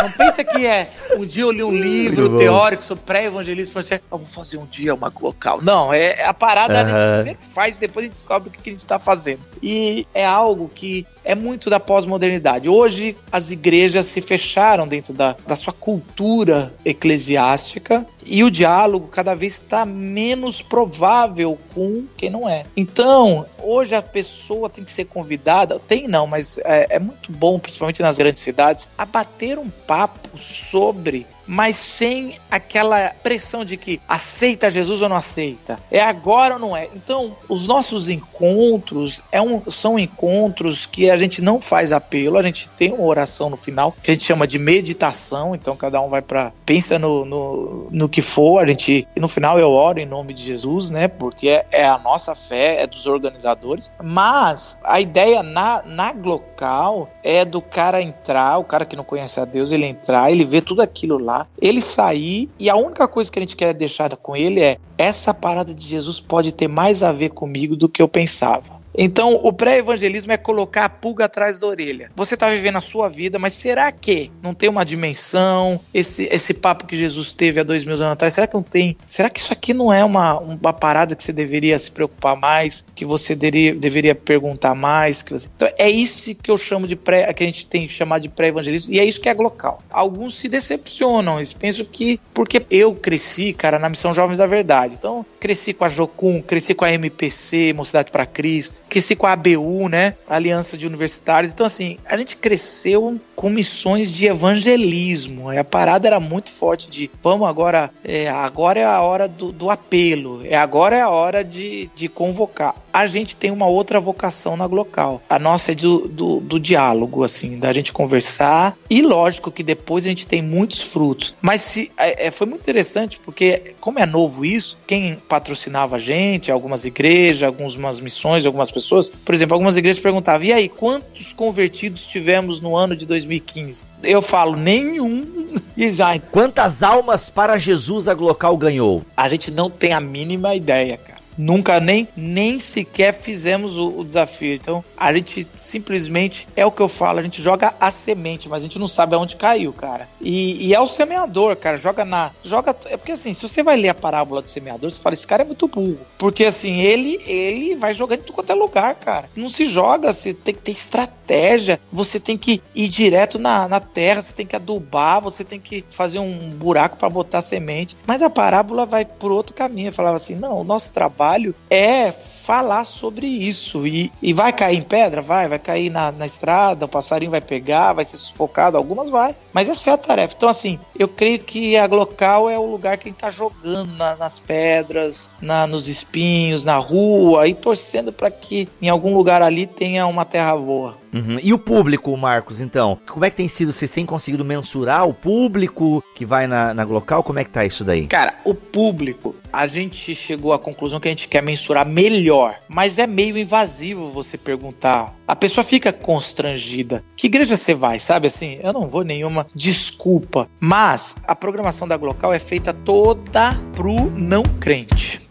S3: não pensa que é. Um dia eu li um livro teórico sobre pré-evangelismo e falei assim, vamos fazer um dia uma local. Não, é, é a parada uhum. a gente primeiro faz, depois a gente descobre o que a gente está fazendo. E é algo que é muito da pós-modernidade. Hoje as igrejas se fecharam dentro da, da sua cultura eclesiástica e o diálogo cada vez está menos provável com quem não é. Então, hoje a pessoa tem que ser convidada, tem não, mas é, é muito bom, principalmente nas grandes cidades, a bater um papo sobre mas sem aquela pressão de que aceita Jesus ou não aceita, é agora ou não é. Então, os nossos encontros é um, são encontros que a gente não faz apelo, a gente tem uma oração no final que a gente chama de meditação. Então, cada um vai para pensa no, no, no, que for, a gente no final eu oro em nome de Jesus, né? Porque é, é a nossa fé, é dos organizadores. Mas a ideia na, na local é do cara entrar, o cara que não conhece a Deus, ele entrar, ele vê tudo aquilo lá ele sair e a única coisa que a gente quer deixar com ele é essa parada de Jesus pode ter mais a ver comigo do que eu pensava. Então, o pré-evangelismo é colocar a pulga atrás da orelha. Você está vivendo a sua vida, mas será que não tem uma dimensão? Esse, esse papo que Jesus teve há dois mil anos atrás, será que não tem? Será que isso aqui não é uma, uma parada que você deveria se preocupar mais? Que você deveria, deveria perguntar mais? Que você... Então, é isso que eu chamo de pré, que a gente tem que chamar de pré-evangelismo, e é isso que é local. Alguns se decepcionam, eles pensam que, porque eu cresci, cara, na missão Jovens da Verdade. Então, cresci com a Jocum, cresci com a MPC, Mocidade para Cristo, cresci com a ABU, né? Aliança de Universitários. Então, assim, a gente cresceu com missões de evangelismo. A parada era muito forte de vamos agora, é, agora é a hora do, do apelo, é agora é a hora de, de convocar. A gente tem uma outra vocação na local. A nossa é do, do, do diálogo, assim, da gente conversar. E lógico que depois a gente tem muitos frutos. Mas se, é, é foi muito interessante porque, como é novo isso, quem patrocinava a gente, algumas igrejas, algumas missões, algumas pessoas. Por exemplo, algumas igrejas perguntavam: e aí, quantos convertidos tivemos no ano de 2015? Eu falo: nenhum. *laughs* E já.
S2: Quantas almas para Jesus a Glocal ganhou?
S3: A gente não tem a mínima ideia, cara. Nunca nem, nem sequer fizemos o, o, desafio. Então, a gente simplesmente, é o que eu falo, a gente joga a semente, mas a gente não sabe aonde caiu, cara. E, e é o semeador, cara. Joga na. Joga. É porque assim, se você vai ler a parábola do semeador, você fala, esse cara é muito burro. Porque assim, ele, ele vai jogando em tudo quanto é lugar, cara. Não se joga, você tem que ter estratégia, você tem que ir direto na, na terra, você tem que adubar, você tem que fazer um buraco para botar semente. Mas a parábola vai por outro caminho. Eu falava assim: não, o nosso trabalho trabalho é falar sobre isso. E, e vai cair em pedra? Vai, vai cair na, na estrada, o passarinho vai pegar, vai ser sufocado, algumas vai. Mas essa é a tarefa. Então, assim, eu creio que a Glocal é o lugar que a gente tá jogando na, nas pedras, na, nos espinhos, na rua, e torcendo para que em algum lugar ali tenha uma terra boa.
S2: Uhum. E o público, Marcos, então? Como é que tem sido? Vocês têm conseguido mensurar o público que vai na, na Glocal? Como é que tá isso daí?
S3: Cara, o público, a gente chegou à conclusão que a gente quer mensurar melhor, mas é meio invasivo você perguntar. A pessoa fica constrangida. Que igreja você vai? Sabe assim? Eu não vou nenhuma desculpa. Mas a programação da Glocal é feita toda pro não crente.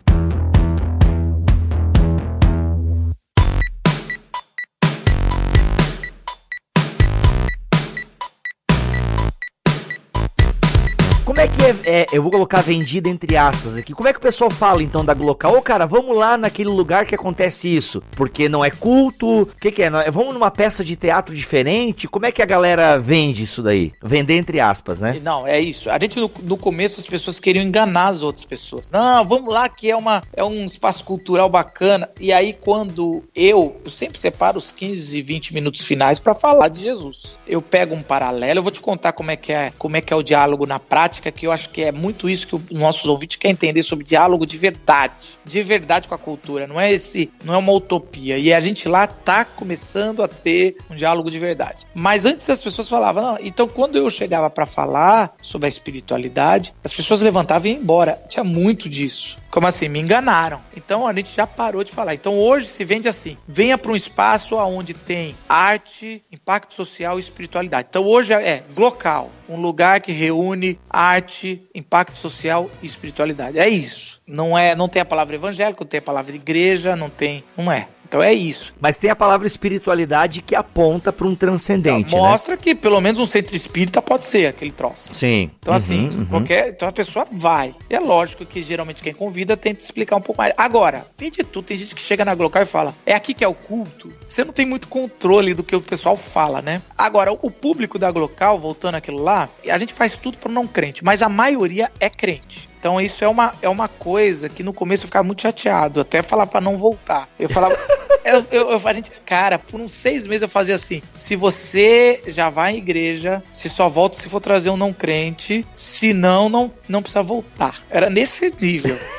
S2: É que é, é, Eu vou colocar vendida entre aspas aqui. Como é que o pessoal fala então da Glocal? Ô, cara, vamos lá naquele lugar que acontece isso. Porque não é culto. O que, que é? Vamos numa peça de teatro diferente? Como é que a galera vende isso daí? Vender entre aspas, né?
S3: Não, é isso. A gente no, no começo as pessoas queriam enganar as outras pessoas. Não, vamos lá que é, uma, é um espaço cultural bacana. E aí quando eu, eu sempre separo os 15 e 20 minutos finais para falar de Jesus. Eu pego um paralelo, eu vou te contar como é que é, como é que é o diálogo na prática que eu acho que é muito isso que os nossos ouvintes querem entender sobre diálogo de verdade, de verdade com a cultura, não é esse, não é uma utopia. E a gente lá tá começando a ter um diálogo de verdade. Mas antes as pessoas falavam, não, então quando eu chegava para falar sobre a espiritualidade, as pessoas levantavam e iam embora. Tinha muito disso. Como assim? Me enganaram. Então a gente já parou de falar. Então hoje se vende assim: venha para um espaço onde tem arte, impacto social e espiritualidade. Então hoje é local, um lugar que reúne arte, impacto social e espiritualidade. É isso. Não é, não tem a palavra evangélico, não tem a palavra igreja, não tem, não é. Então é isso.
S2: Mas tem a palavra espiritualidade que aponta para um transcendente.
S3: Então, mostra né? que pelo menos um centro espírita pode ser aquele troço.
S2: Sim.
S3: Então, uhum, assim, uhum. qualquer. Então a pessoa vai. E é lógico que geralmente quem convida tenta explicar um pouco mais. Agora, tem de tudo. Tem gente que chega na Glocal e fala: é aqui que é o culto. Você não tem muito controle do que o pessoal fala, né? Agora, o público da Glocal, voltando aquilo lá, a gente faz tudo para não crente, mas a maioria é crente. Então isso é uma, é uma coisa que no começo eu ficava muito chateado, até falar para não voltar. Eu falava, *laughs* eu, eu, eu, a gente, cara, por uns seis meses eu fazia assim: se você já vai à igreja, se só volta se for trazer um não crente, se não, não, não precisa voltar. Era nesse nível. *laughs*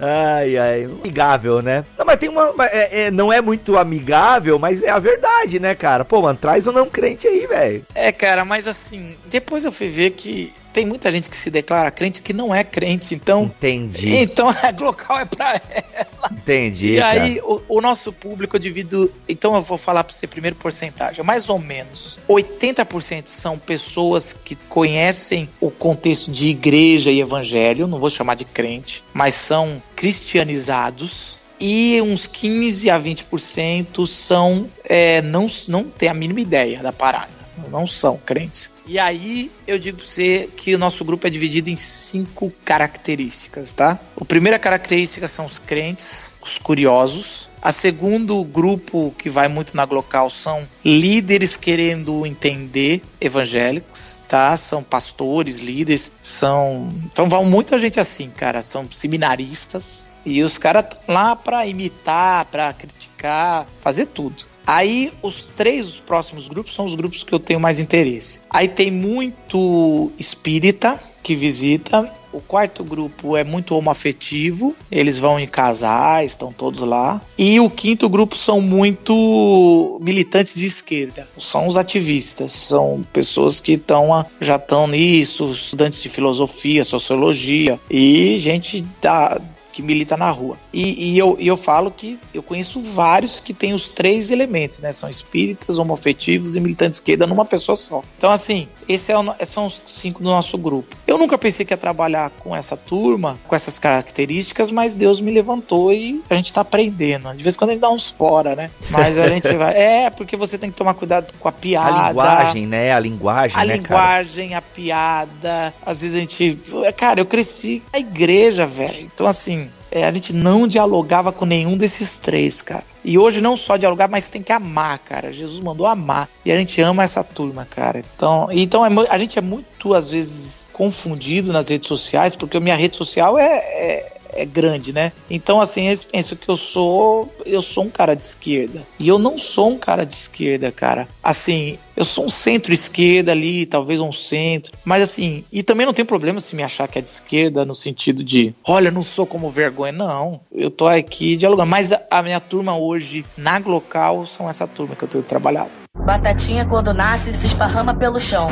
S2: Ai, ai, amigável, né? Não, mas tem uma. É, é, não é muito amigável, mas é a verdade, né, cara? Pô, mano, traz um não crente aí, velho.
S3: É, cara, mas assim, depois eu fui ver que tem muita gente que se declara crente que não é crente, então.
S2: Entendi.
S3: Então *laughs* a Glocal é pra ela.
S2: Entendi.
S3: E aí, o, o, nosso público eu divido. Então eu vou falar pra você primeiro porcentagem. Mais ou menos 80% são pessoas que conhecem o contexto de igreja e evangelho, não vou chamar de crente, mas são cristianizados e uns 15 a 20% são é, não, não tem a mínima ideia da parada não são crentes. E aí eu digo pra você que o nosso grupo é dividido em cinco características, tá? A primeira característica são os crentes, os curiosos. A segundo grupo que vai muito na Glocal são líderes querendo entender evangélicos. Tá? São pastores, líderes, são. Então vão muita gente assim, cara. São seminaristas. E os caras lá para imitar, para criticar, fazer tudo. Aí os três próximos grupos são os grupos que eu tenho mais interesse. Aí tem muito espírita que visita. O quarto grupo é muito homoafetivo, eles vão em casais, estão todos lá. E o quinto grupo são muito militantes de esquerda, são os ativistas, são pessoas que estão já estão nisso, estudantes de filosofia, sociologia e gente da que milita na rua. E, e eu, e eu falo que eu conheço vários que têm os três elementos, né? São espíritas, homoafetivos e militantes de esquerda numa pessoa só. Então, assim, é o, são os cinco do nosso grupo. Eu nunca pensei que ia trabalhar com essa turma, com essas características, mas Deus me levantou e a gente tá aprendendo. De vez em quando a gente dá uns fora, né? Mas a gente *laughs* vai. É, porque você tem que tomar cuidado com a piada.
S2: A linguagem, né? A linguagem,
S3: a
S2: né,
S3: linguagem, cara? a piada. Às vezes a gente. Cara, eu cresci na igreja, velho. Então, assim, é, a gente não dialogava com nenhum desses três, cara. E hoje não só dialogar, mas tem que amar, cara. Jesus mandou amar. E a gente ama essa turma, cara. Então, então é, a gente é muito, às vezes, confundido nas redes sociais, porque a minha rede social é, é é grande, né? Então, assim, eles pensam que eu sou. Eu sou um cara de esquerda. E eu não sou um cara de esquerda, cara. Assim, eu sou um centro-esquerda ali, talvez um centro. Mas assim, e também não tem problema se me achar que é de esquerda, no sentido de, olha, não sou como vergonha. Não, eu tô aqui dialogando. Mas a, a minha turma hoje, na Glocal, são essa turma que eu tenho trabalhado.
S5: Batatinha, quando nasce, se esparrama pelo chão.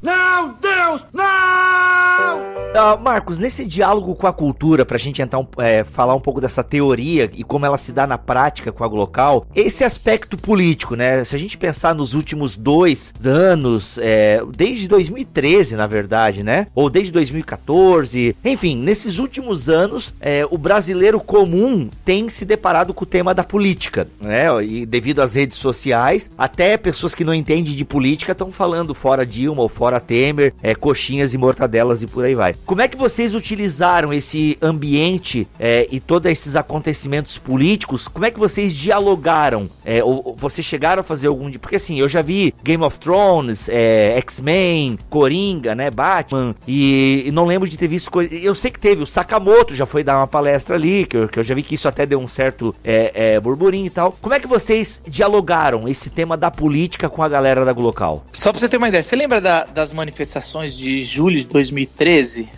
S2: Não, Deus, não! Uh, Marcos, nesse diálogo com a cultura, pra gente então é, falar um pouco dessa teoria e como ela se dá na prática com a Glocal, esse aspecto político, né? Se a gente pensar nos últimos dois anos, é, desde 2013, na verdade, né? Ou desde 2014, enfim, nesses últimos anos, é, o brasileiro comum tem se deparado com o tema da política, né? E devido às redes sociais, até pessoas que não entendem de política estão falando fora Dilma ou fora Temer, é, coxinhas e mortadelas e por aí vai. Como é que vocês utilizaram esse ambiente é, e todos esses acontecimentos políticos? Como é que vocês dialogaram? É, ou, ou vocês chegaram a fazer algum. Porque assim, eu já vi Game of Thrones, é, X-Men, Coringa, né? Batman, e, e, não lembro de ter visto coisa. Eu sei que teve, o Sakamoto já foi dar uma palestra ali, que eu, que eu já vi que isso até deu um certo burburinho e tal. Como é que vocês dialogaram esse tema da política com a galera da Glocal?
S3: Só pra você ter uma ideia, você lembra da, das manifestações de julho de 2013?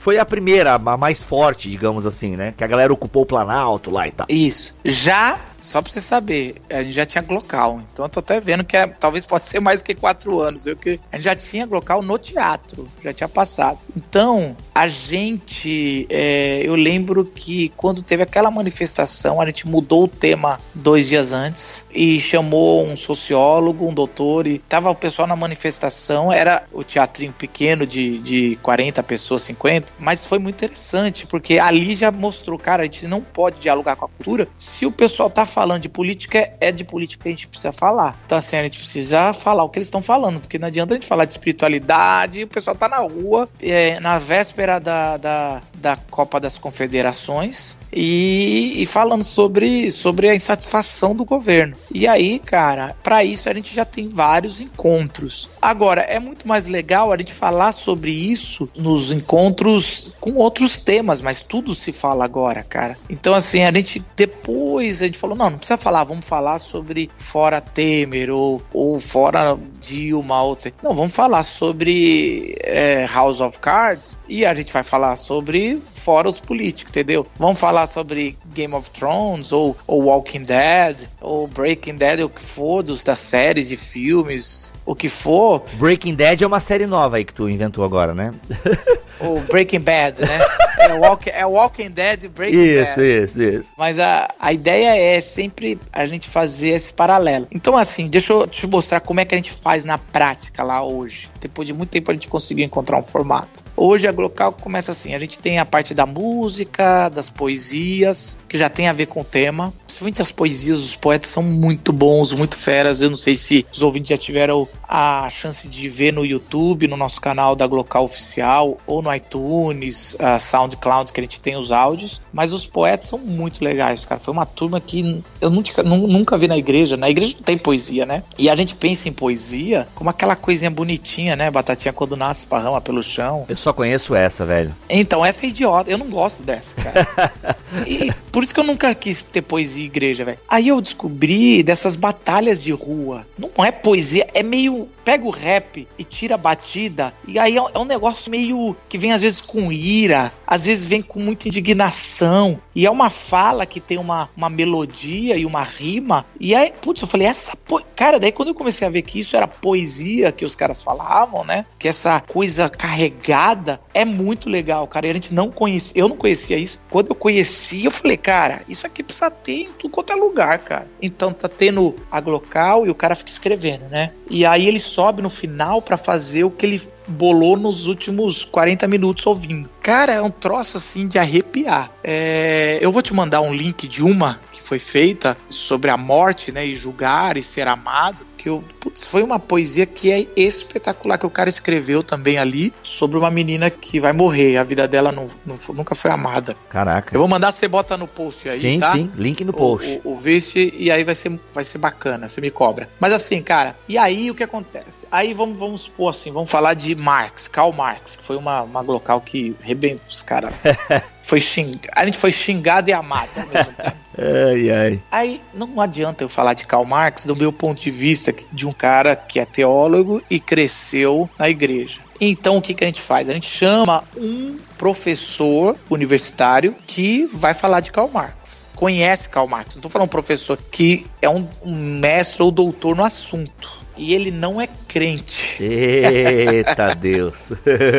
S2: Foi a primeira, a mais forte, digamos assim, né? Que a galera ocupou o Planalto lá e tal.
S3: Isso. Já só pra você saber, a gente já tinha Glocal. Então eu tô até vendo que é, talvez pode ser mais que quatro anos. Eu que, a gente já tinha Glocal no teatro, já tinha passado. Então, a gente. É, eu lembro que quando teve aquela manifestação, a gente mudou o tema dois dias antes e chamou um sociólogo, um doutor, e tava o pessoal na manifestação. Era o teatrinho pequeno de, de 40 pessoas, 50, mas foi muito interessante, porque ali já mostrou, cara, a gente não pode dialogar com a cultura se o pessoal tá falando de política, é de política que a gente precisa falar. Então, assim, a gente precisa falar o que eles estão falando, porque não adianta a gente falar de espiritualidade, o pessoal tá na rua, é, na véspera da, da, da Copa das Confederações, e, e, falando sobre, sobre a insatisfação do governo. E aí, cara, para isso a gente já tem vários encontros. Agora, é muito mais legal a gente falar sobre isso nos encontros com outros temas, mas tudo se fala agora, cara. Então, assim, a gente depois a gente falou: não, não precisa falar, vamos falar sobre fora Temer ou, ou fora Dilma. Ou, não, vamos falar sobre é, House of Cards e a gente vai falar sobre fora os políticos, entendeu? Vamos falar sobre Game of Thrones, ou, ou Walking Dead, ou Breaking Dead, o que for, dos, das séries de filmes, o que for.
S2: Breaking Dead é uma série nova aí que tu inventou agora, né? *laughs*
S3: o Breaking Bad, né? É, walk, é Walking Dead e Breaking
S2: isso, Bad. Isso, isso, isso.
S3: Mas a, a ideia é sempre a gente fazer esse paralelo. Então, assim, deixa eu te mostrar como é que a gente faz na prática lá hoje. Depois de muito tempo a gente conseguiu encontrar um formato. Hoje a Glocal começa assim: a gente tem a parte da música, das poesias, que já tem a ver com o tema. Principalmente as poesias, os poetas são muito bons, muito feras. Eu não sei se os ouvintes já tiveram a chance de ver no YouTube, no nosso canal da Glocal Oficial, ou no iTunes, a SoundCloud, que a gente tem os áudios. Mas os poetas são muito legais, cara. Foi uma turma que eu nunca, nunca vi na igreja. Na igreja não tem poesia, né? E a gente pensa em poesia como aquela coisinha bonitinha, né? Batatinha quando nasce esparrama pelo chão.
S2: Eu só conheço essa, velho.
S3: Então, essa é idiota. Eu não gosto dessa, cara. *laughs* e por isso que eu nunca quis ter poesia em igreja, velho. Aí eu descobri dessas batalhas de rua. Não é poesia, é meio. Pega o rap e tira a batida. E aí é um negócio meio que vem às vezes com ira, às vezes vem com muita indignação. E é uma fala que tem uma, uma melodia e uma rima. E aí, putz, eu falei, essa. Po... Cara, daí quando eu comecei a ver que isso era poesia que os caras falavam, né? Que essa coisa carregada é muito legal, cara. E a gente não conhecia, eu não conhecia isso. Quando eu conheci, eu falei, cara, isso aqui precisa ter em tudo quanto é lugar, cara. Então tá tendo a Glocal e o cara fica escrevendo, né? E aí ele sobe no final para fazer o que ele bolou nos últimos 40 minutos ouvindo. Cara, é um troço assim de arrepiar. É, eu vou te mandar um link de uma que foi feita sobre a morte, né? E julgar e ser amado. Que eu, putz, foi uma poesia que é espetacular, que o cara escreveu também ali sobre uma menina que vai morrer. A vida dela não, não nunca foi amada.
S2: Caraca.
S3: Eu vou mandar, você bota no post aí,
S2: sim,
S3: tá?
S2: Sim, link no post.
S3: O, o, o vice, e aí vai ser, vai ser bacana, você me cobra. Mas assim, cara, e aí o que acontece? Aí vamos, vamos supor assim, vamos falar de Marx, Karl Marx, que foi uma, uma local que rebentou os caras. *laughs* foi xing... A gente foi xingado e amado ao mesmo tempo. *laughs*
S2: Ai, ai.
S3: Aí não adianta eu falar de Karl Marx do meu ponto de vista de um cara que é teólogo e cresceu na igreja. Então o que, que a gente faz? A gente chama um professor universitário que vai falar de Karl Marx. Conhece Karl Marx. Não estou falando um professor que é um, um mestre ou doutor no assunto e ele não é crente.
S2: Eita Deus.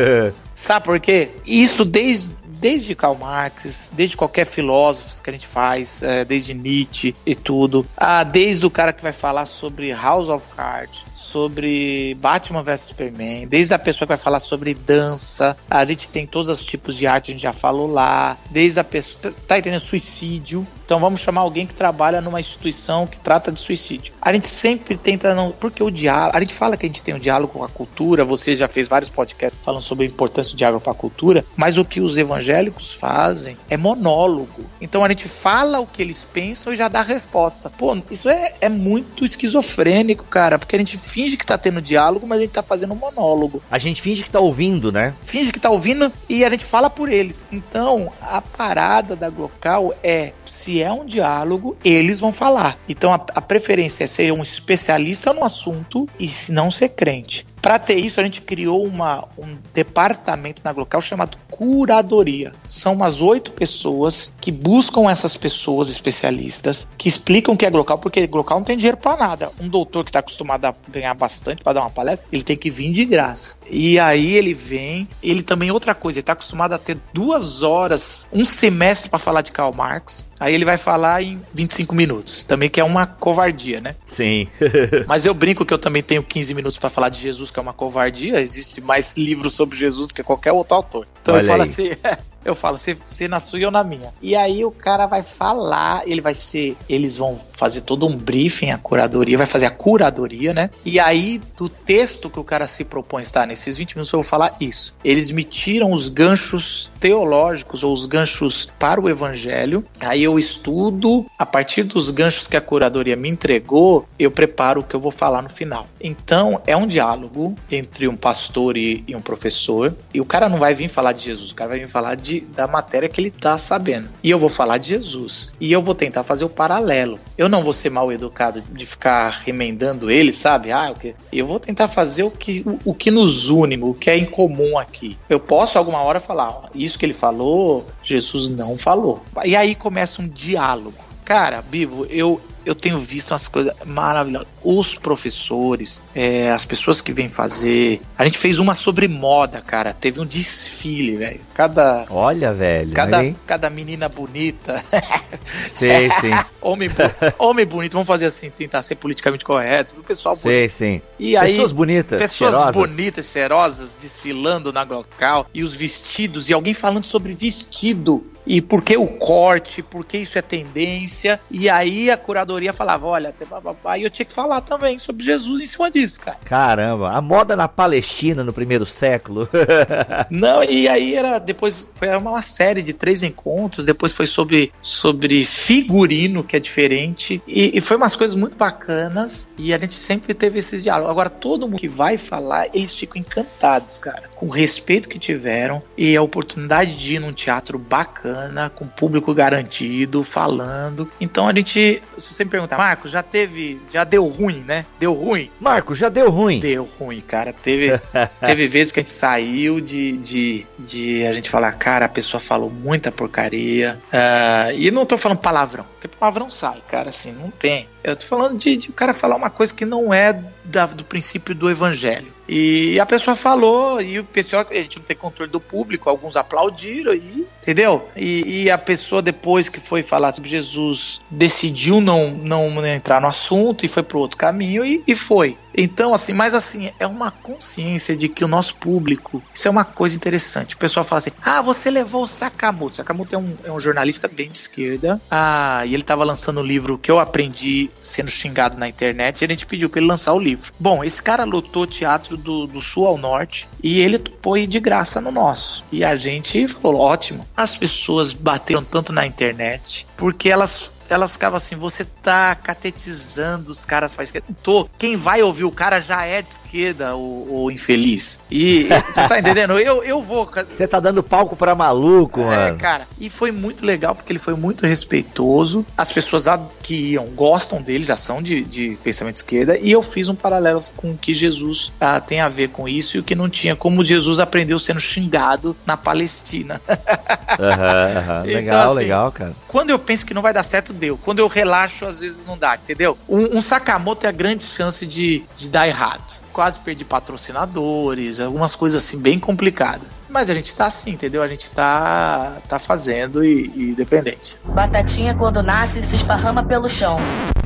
S2: *laughs*
S3: Sabe por quê? Isso desde desde Karl Marx, desde qualquer filósofo que a gente faz, é, desde Nietzsche e tudo, ah, desde o cara que vai falar sobre House of Cards, sobre Batman vs Superman, desde a pessoa que vai falar sobre dança, a gente tem todos os tipos de arte, a gente já falou lá, desde a pessoa, tá entendendo? Suicídio. Então vamos chamar alguém que trabalha numa instituição que trata de suicídio. A gente sempre tenta não, porque o diálogo, a gente fala que a gente tem um diálogo com a cultura, você já fez vários podcasts falando sobre a importância do diálogo para a cultura, mas o que os evangélicos fazem é monólogo. Então a gente fala o que eles pensam e já dá a resposta. Pô, isso é, é muito esquizofrênico, cara, porque a gente finge que tá tendo diálogo, mas a gente tá fazendo um monólogo.
S2: A gente finge que tá ouvindo, né?
S3: Finge que tá ouvindo e a gente fala por eles. Então, a parada da Glocal é se é um diálogo, eles vão falar. Então, a, a preferência é ser um especialista no assunto e não ser crente. Para ter isso, a gente criou uma, um departamento na Glocal chamado Curadoria. São umas oito pessoas que buscam essas pessoas especialistas, que explicam o que é Glocal, porque Glocal não tem dinheiro para nada. Um doutor que está acostumado a ganhar bastante para dar uma palestra, ele tem que vir de graça. E aí ele vem, ele também, outra coisa, ele está acostumado a ter duas horas, um semestre para falar de Karl Marx. Aí ele vai falar em 25 minutos. Também que é uma covardia, né?
S2: Sim. *laughs*
S3: Mas eu brinco que eu também tenho 15 minutos para falar de Jesus, que é uma covardia. Existe mais livros sobre Jesus que qualquer outro autor. Então
S2: Olha
S3: eu falo
S2: aí.
S3: assim. *laughs* Eu falo, você, na sua e eu na minha. E aí o cara vai falar, ele vai ser. Eles vão fazer todo um briefing, a curadoria, vai fazer a curadoria, né? E aí, do texto que o cara se propõe estar nesses 20 minutos, eu vou falar isso. Eles me tiram os ganchos teológicos ou os ganchos para o evangelho. Aí eu estudo, a partir dos ganchos que a curadoria me entregou, eu preparo o que eu vou falar no final. Então, é um diálogo entre um pastor e, e um professor. E o cara não vai vir falar de Jesus, o cara vai vir falar de, da matéria que ele tá sabendo. E eu vou falar de Jesus. E eu vou tentar fazer o paralelo. Eu não vou ser mal educado de ficar remendando ele, sabe? Ah? Eu vou tentar fazer o que, o, o que nos une, o que é em comum aqui. Eu posso alguma hora falar, ó, isso que ele falou, Jesus não falou. E aí começa um diálogo. Cara, Bibo, eu, eu tenho visto umas coisas maravilhosas. Os professores, é, as pessoas que vêm fazer. A gente fez uma sobre moda, cara. Teve um desfile, velho. Cada.
S2: Olha, velho.
S3: Cada,
S2: hein?
S3: cada menina bonita. *laughs*
S2: Sei, sim. *laughs*
S3: homem, homem bonito, vamos fazer assim, tentar ser politicamente correto. O pessoal bonito.
S2: Sei, sim.
S3: E aí,
S2: Pessoas bonitas,
S3: pessoas
S2: cheirosas.
S3: bonitas, cheirosas, desfilando na local e os vestidos, e alguém falando sobre vestido. E por que o corte, por que isso é tendência. E aí a curadoria falava: olha. E eu tinha que falar também sobre Jesus em cima disso, cara.
S2: Caramba, a moda na Palestina no primeiro século. *laughs*
S3: Não, e aí era. Depois foi uma série de três encontros. Depois foi sobre, sobre figurino, que é diferente. E, e foi umas coisas muito bacanas. E a gente sempre teve esses diálogos. Agora, todo mundo que vai falar, eles ficam encantados, cara. Com o respeito que tiveram e a oportunidade de ir num teatro bacana. com público garantido, falando. Então a gente, se você me perguntar, Marco, já teve, já deu ruim, né? Deu ruim?
S2: Marco, já deu ruim?
S3: Deu ruim, cara. Teve, *laughs* teve vezes que a gente saiu de, de, de a gente falar, cara, a pessoa falou muita porcaria. Uh, e não tô falando palavrão, porque palavrão sai, cara, assim, não tem. Eu tô falando de, de o cara falar uma coisa que não é da, do princípio do evangelho. E a pessoa falou, e o pessoal, a gente não tem controle do público, alguns aplaudiram, e, entendeu? E, e a pessoa, depois que foi falar sobre Jesus, decidiu não, não entrar no assunto e foi para outro caminho, e, e foi. Então, assim, mas assim, é uma consciência de que o nosso público, isso é uma coisa interessante. O pessoal fala assim: ah, você levou o Sakamoto. Sakamoto é um, é um jornalista bem de esquerda, ah, e ele estava lançando um livro que eu aprendi sendo xingado na internet, e a gente pediu para ele lançar o livro. Bom, esse cara lotou teatro do, do sul ao norte e ele foi de graça no nosso. E a gente falou: ótimo. As pessoas bateram tanto na internet porque elas elas ficavam assim, você tá catetizando os caras pra esquerda. Tô. Quem vai ouvir o cara já é de esquerda, o, o infeliz. E você tá entendendo? Eu, eu vou.
S2: Você tá dando palco pra maluco,
S3: é,
S2: mano.
S3: É, cara. E foi muito legal porque ele foi muito respeitoso. As pessoas que iam gostam dele, já são de, de pensamento de esquerda. E eu fiz um paralelo com o que Jesus ah, tem a ver com isso e o que não tinha. Como Jesus aprendeu sendo xingado na Palestina.
S2: Uhum, uhum. *laughs* Legal, então, assim, legal, cara.
S3: Quando eu penso que não vai dar certo, deu. Quando eu relaxo, às vezes não dá, entendeu? Um, um Sakamoto é a grande chance de, de dar errado quase perdi patrocinadores, algumas coisas assim bem complicadas. Mas a gente tá assim, entendeu? A gente tá, tá fazendo e, e dependente.
S5: Batatinha quando nasce se esparrama pelo chão.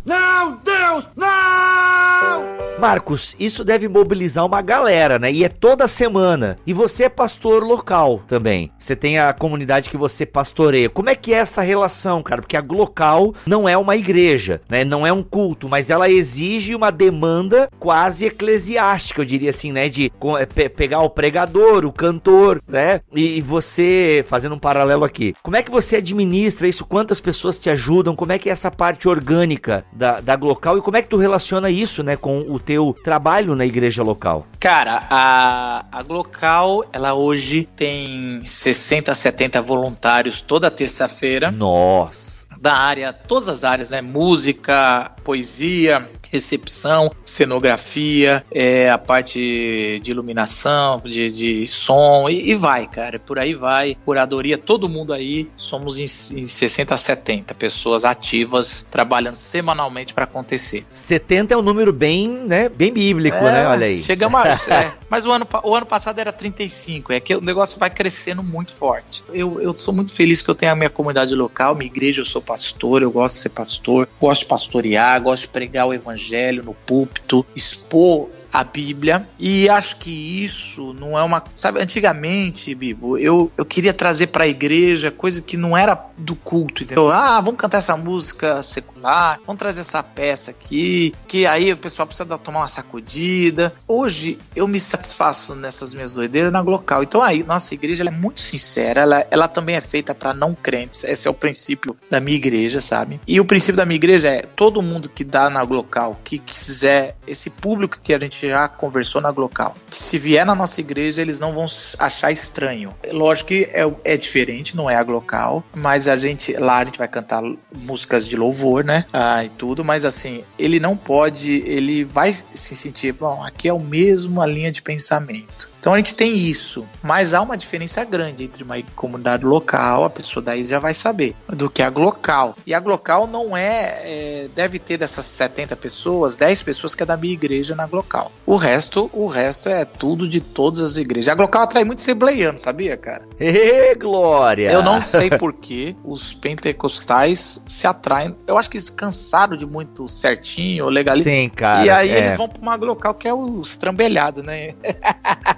S2: Não, Deus, não! Marcos, isso deve mobilizar uma galera, né? E é toda semana. E você é pastor local também. Você tem a comunidade que você pastoreia. Como é que é essa relação, cara? Porque a local não é uma igreja, né? Não é um culto, mas ela exige uma demanda quase eclesiástica, eu diria assim, né? De é, pe pegar o pregador, o cantor, né? E você, fazendo um paralelo aqui, como é que você administra isso? Quantas pessoas te ajudam? Como é que é essa parte orgânica da, da local? E como é que tu relaciona isso, né, com o teu trabalho na igreja local?
S3: Cara, a, a Glocal, ela hoje tem 60, 70 voluntários toda terça-feira.
S2: Nossa!
S3: Da área, todas as áreas, né? Música, poesia, recepção, cenografia, é, a parte de iluminação, de, de som e, e, vai, cara. Por aí vai. Curadoria, todo mundo aí. Somos em, em 60 a 70 pessoas ativas trabalhando semanalmente para acontecer.
S2: 70 é um número bem, né, bem bíblico, é, né? Olha aí.
S3: Chegamos a, *laughs* é, mas o ano, o ano passado era 35. É que o negócio vai crescendo muito forte. Eu, eu sou muito feliz que eu tenho a minha comunidade local, minha igreja, eu sou pastor, eu gosto de ser pastor, gosto de pastorear, gosto de pregar o evangelho no púlpito, expor a Bíblia. E acho que isso não é uma. Sabe, antigamente, Bibo, eu, eu queria trazer para a igreja coisa que não era do culto, entendeu? Ah, vamos cantar essa música secular, vamos trazer essa peça aqui, que aí o pessoal precisa tomar uma sacudida. Hoje eu me satisfaço nessas minhas doideiras na local. Então aí, nossa igreja é muito sincera, ela, ela também é feita para não crentes. Esse é o princípio da minha igreja, sabe? E o princípio da minha igreja é todo mundo que dá na local, que quiser, esse público que a gente já conversou na Glocal. Se vier na nossa igreja, eles não vão achar estranho. Lógico que é, é diferente, não é a Glocal, mas a gente lá a gente vai cantar músicas de louvor, né? Ah, e tudo, mas assim, ele não pode, ele vai se sentir, bom, aqui é o mesmo a linha de pensamento. Então a gente tem isso, mas há uma diferença grande entre uma comunidade local, a pessoa daí já vai saber, do que a local. E a local não é, é, deve ter dessas 70 pessoas, 10 pessoas que é da minha igreja na local. O resto, o resto é tudo de todas as igrejas. A local atrai muito assembleiano, sabia, cara? *laughs*
S2: Ê, glória!
S3: Eu não sei por que os pentecostais se atraem. Eu acho que eles cansaram de muito certinho, legalista.
S2: Sim, cara.
S3: E aí é. eles vão para uma local que é o estrambelhado, né?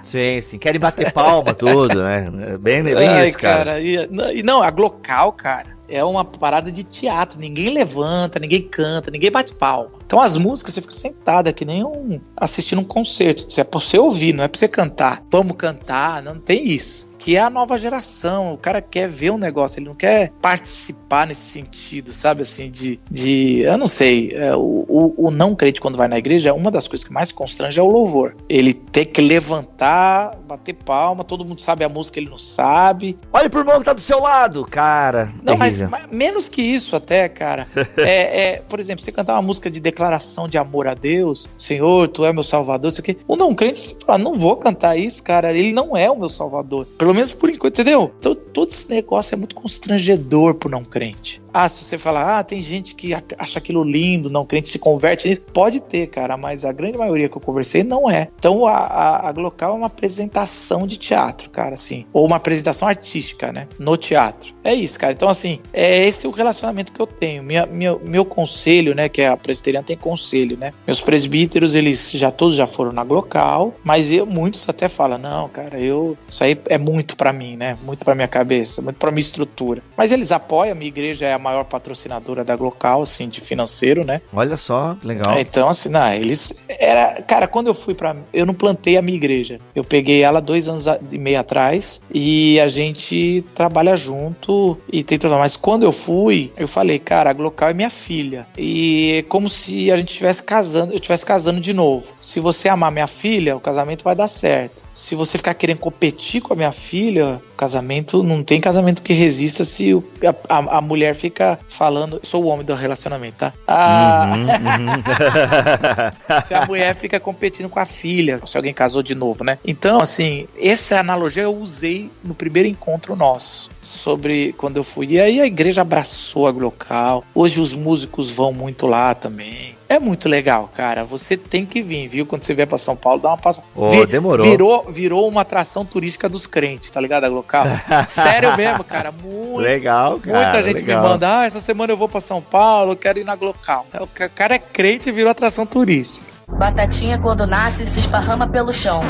S2: Sim, *laughs* *laughs* sim. Querem bater palma, tudo, né? É bem, bem Ai, isso, cara. cara.
S3: E, não, a Glocal, cara, é uma parada de teatro. Ninguém levanta, ninguém canta, ninguém bate palma. Então as músicas você fica sentada que nem um assistindo um concerto. É pra você ouvir, não é pra você cantar. Vamos cantar, não tem isso que é a nova geração. O cara quer ver um negócio, ele não quer participar nesse sentido, sabe? Assim, de. de eu não sei. É, o, o, o não crente, quando vai na igreja, uma das coisas que mais constrange é o louvor. Ele tem que levantar, bater palma, todo mundo sabe a música, ele não sabe.
S2: Olha pro irmão que tá do seu lado, cara.
S3: Não, mas, mas, menos que isso, até, cara. *laughs* é, é, por exemplo, você cantar uma música de declaração de amor a Deus, Senhor, tu é meu salvador, isso aqui. O não crente, você fala, não vou cantar isso, cara. Ele não é o meu salvador. Pelo menos por enquanto, entendeu? Então, todo esse negócio é muito constrangedor pro não crente. Ah, se você falar, ah, tem gente que acha aquilo lindo, não crente se converte pode ter, cara, mas a grande maioria que eu conversei não é. Então a, a, a Glocal é uma apresentação de teatro, cara, assim, ou uma apresentação artística, né, no teatro. É isso, cara. Então, assim, é esse o relacionamento que eu tenho. Minha, minha, meu conselho, né, que é a presbiteriana tem conselho, né, meus presbíteros, eles já todos já foram na Glocal, mas eu, muitos até falam, não, cara, eu, isso aí é muito para mim, né, muito para minha cabeça, muito para minha estrutura. Mas eles apoiam, a minha igreja é a maior patrocinadora da Glocal, assim, de financeiro, né?
S2: Olha só, legal.
S3: Então, assim, não, eles. Era. Cara, quando eu fui para Eu não plantei a minha igreja. Eu peguei ela dois anos e meio atrás e a gente trabalha junto e tem tudo. Mas quando eu fui, eu falei, cara, a Glocal é minha filha. E é como se a gente estivesse casando, eu estivesse casando de novo. Se você amar minha filha, o casamento vai dar certo se você ficar querendo competir com a minha filha, casamento não tem casamento que resista se o, a, a, mulher fica falando. Sou o homem do relacionamento, tá? A, uhum, uhum. *laughs* se a mulher fica competindo com a filha, se alguém casou de novo, né? Então, assim, essa analogia eu usei no primeiro encontro nosso sobre quando eu fui. E aí a igreja abraçou a Glocal. Hoje os músicos vão muito lá também. É muito legal, cara. Você tem que vir, viu? Quando você vier pra São Paulo, dá uma passada.
S2: Oh, demorou.
S3: Virou, virou uma atração turística dos crentes, tá ligado? A local. *laughs* Sério mesmo, cara. Muito,
S2: legal, cara.
S3: Muita gente legal. me manda, ah, essa semana eu vou pra São Paulo, eu quero ir na Glocal. O cara é crente e virou atração turística.
S5: Batatinha, quando nasce, se esparrama pelo chão.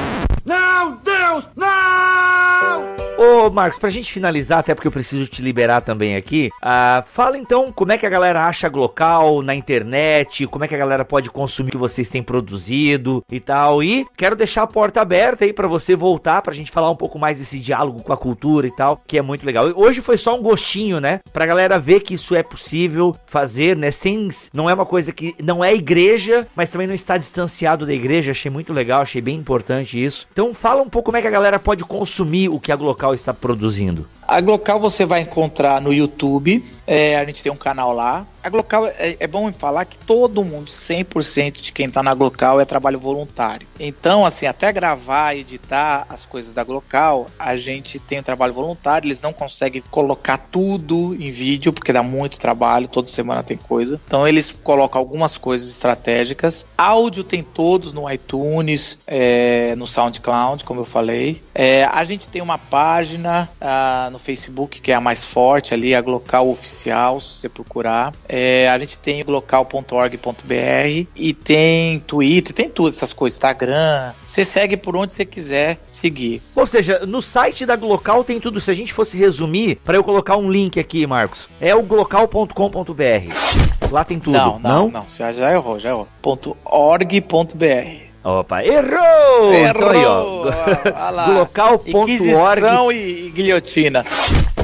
S2: Não, Deus, não! Ô, Marcos, pra gente finalizar, até porque eu preciso te liberar também aqui, uh, fala então como é que a galera acha Glocal na internet, como é que a galera pode consumir o que vocês têm produzido e tal. E quero deixar a porta aberta aí para você voltar, pra gente falar um pouco mais desse diálogo com a cultura e tal, que é muito legal. Hoje foi só um gostinho, né? Pra galera ver que isso é possível fazer, né? Sem. Não é uma coisa que. Não é igreja, mas também não está distanciado da igreja. Achei muito legal, achei bem importante isso. Então fala um pouco como é que a galera pode consumir o que a Glocal está produzindo.
S3: A Glocal você vai encontrar no YouTube, é, a gente tem um canal lá. A Glocal, é, é bom falar que todo mundo, 100% de quem está na Glocal é trabalho voluntário. Então, assim, até gravar, editar as coisas da Glocal, a gente tem um trabalho voluntário, eles não conseguem colocar tudo em vídeo, porque dá muito trabalho, toda semana tem coisa. Então, eles colocam algumas coisas estratégicas. Áudio tem todos no iTunes, é, no SoundCloud, como eu falei. É, a gente tem uma página... Uh, no Facebook, que é a mais forte ali, a Glocal Oficial, se você procurar. É, a gente tem o glocal.org.br e tem Twitter, tem tudo essas coisas, Instagram. Você segue por onde você quiser seguir.
S2: Ou seja, no site da Glocal tem tudo. Se a gente fosse resumir, para eu colocar um link aqui, Marcos, é o glocal.com.br. Lá tem tudo.
S3: Não, não, não. não. Já, já errou, já errou. .org.br.
S2: Opa, errou!
S3: Errou! Então aí, ó. Local.org. Inquisição e guilhotina.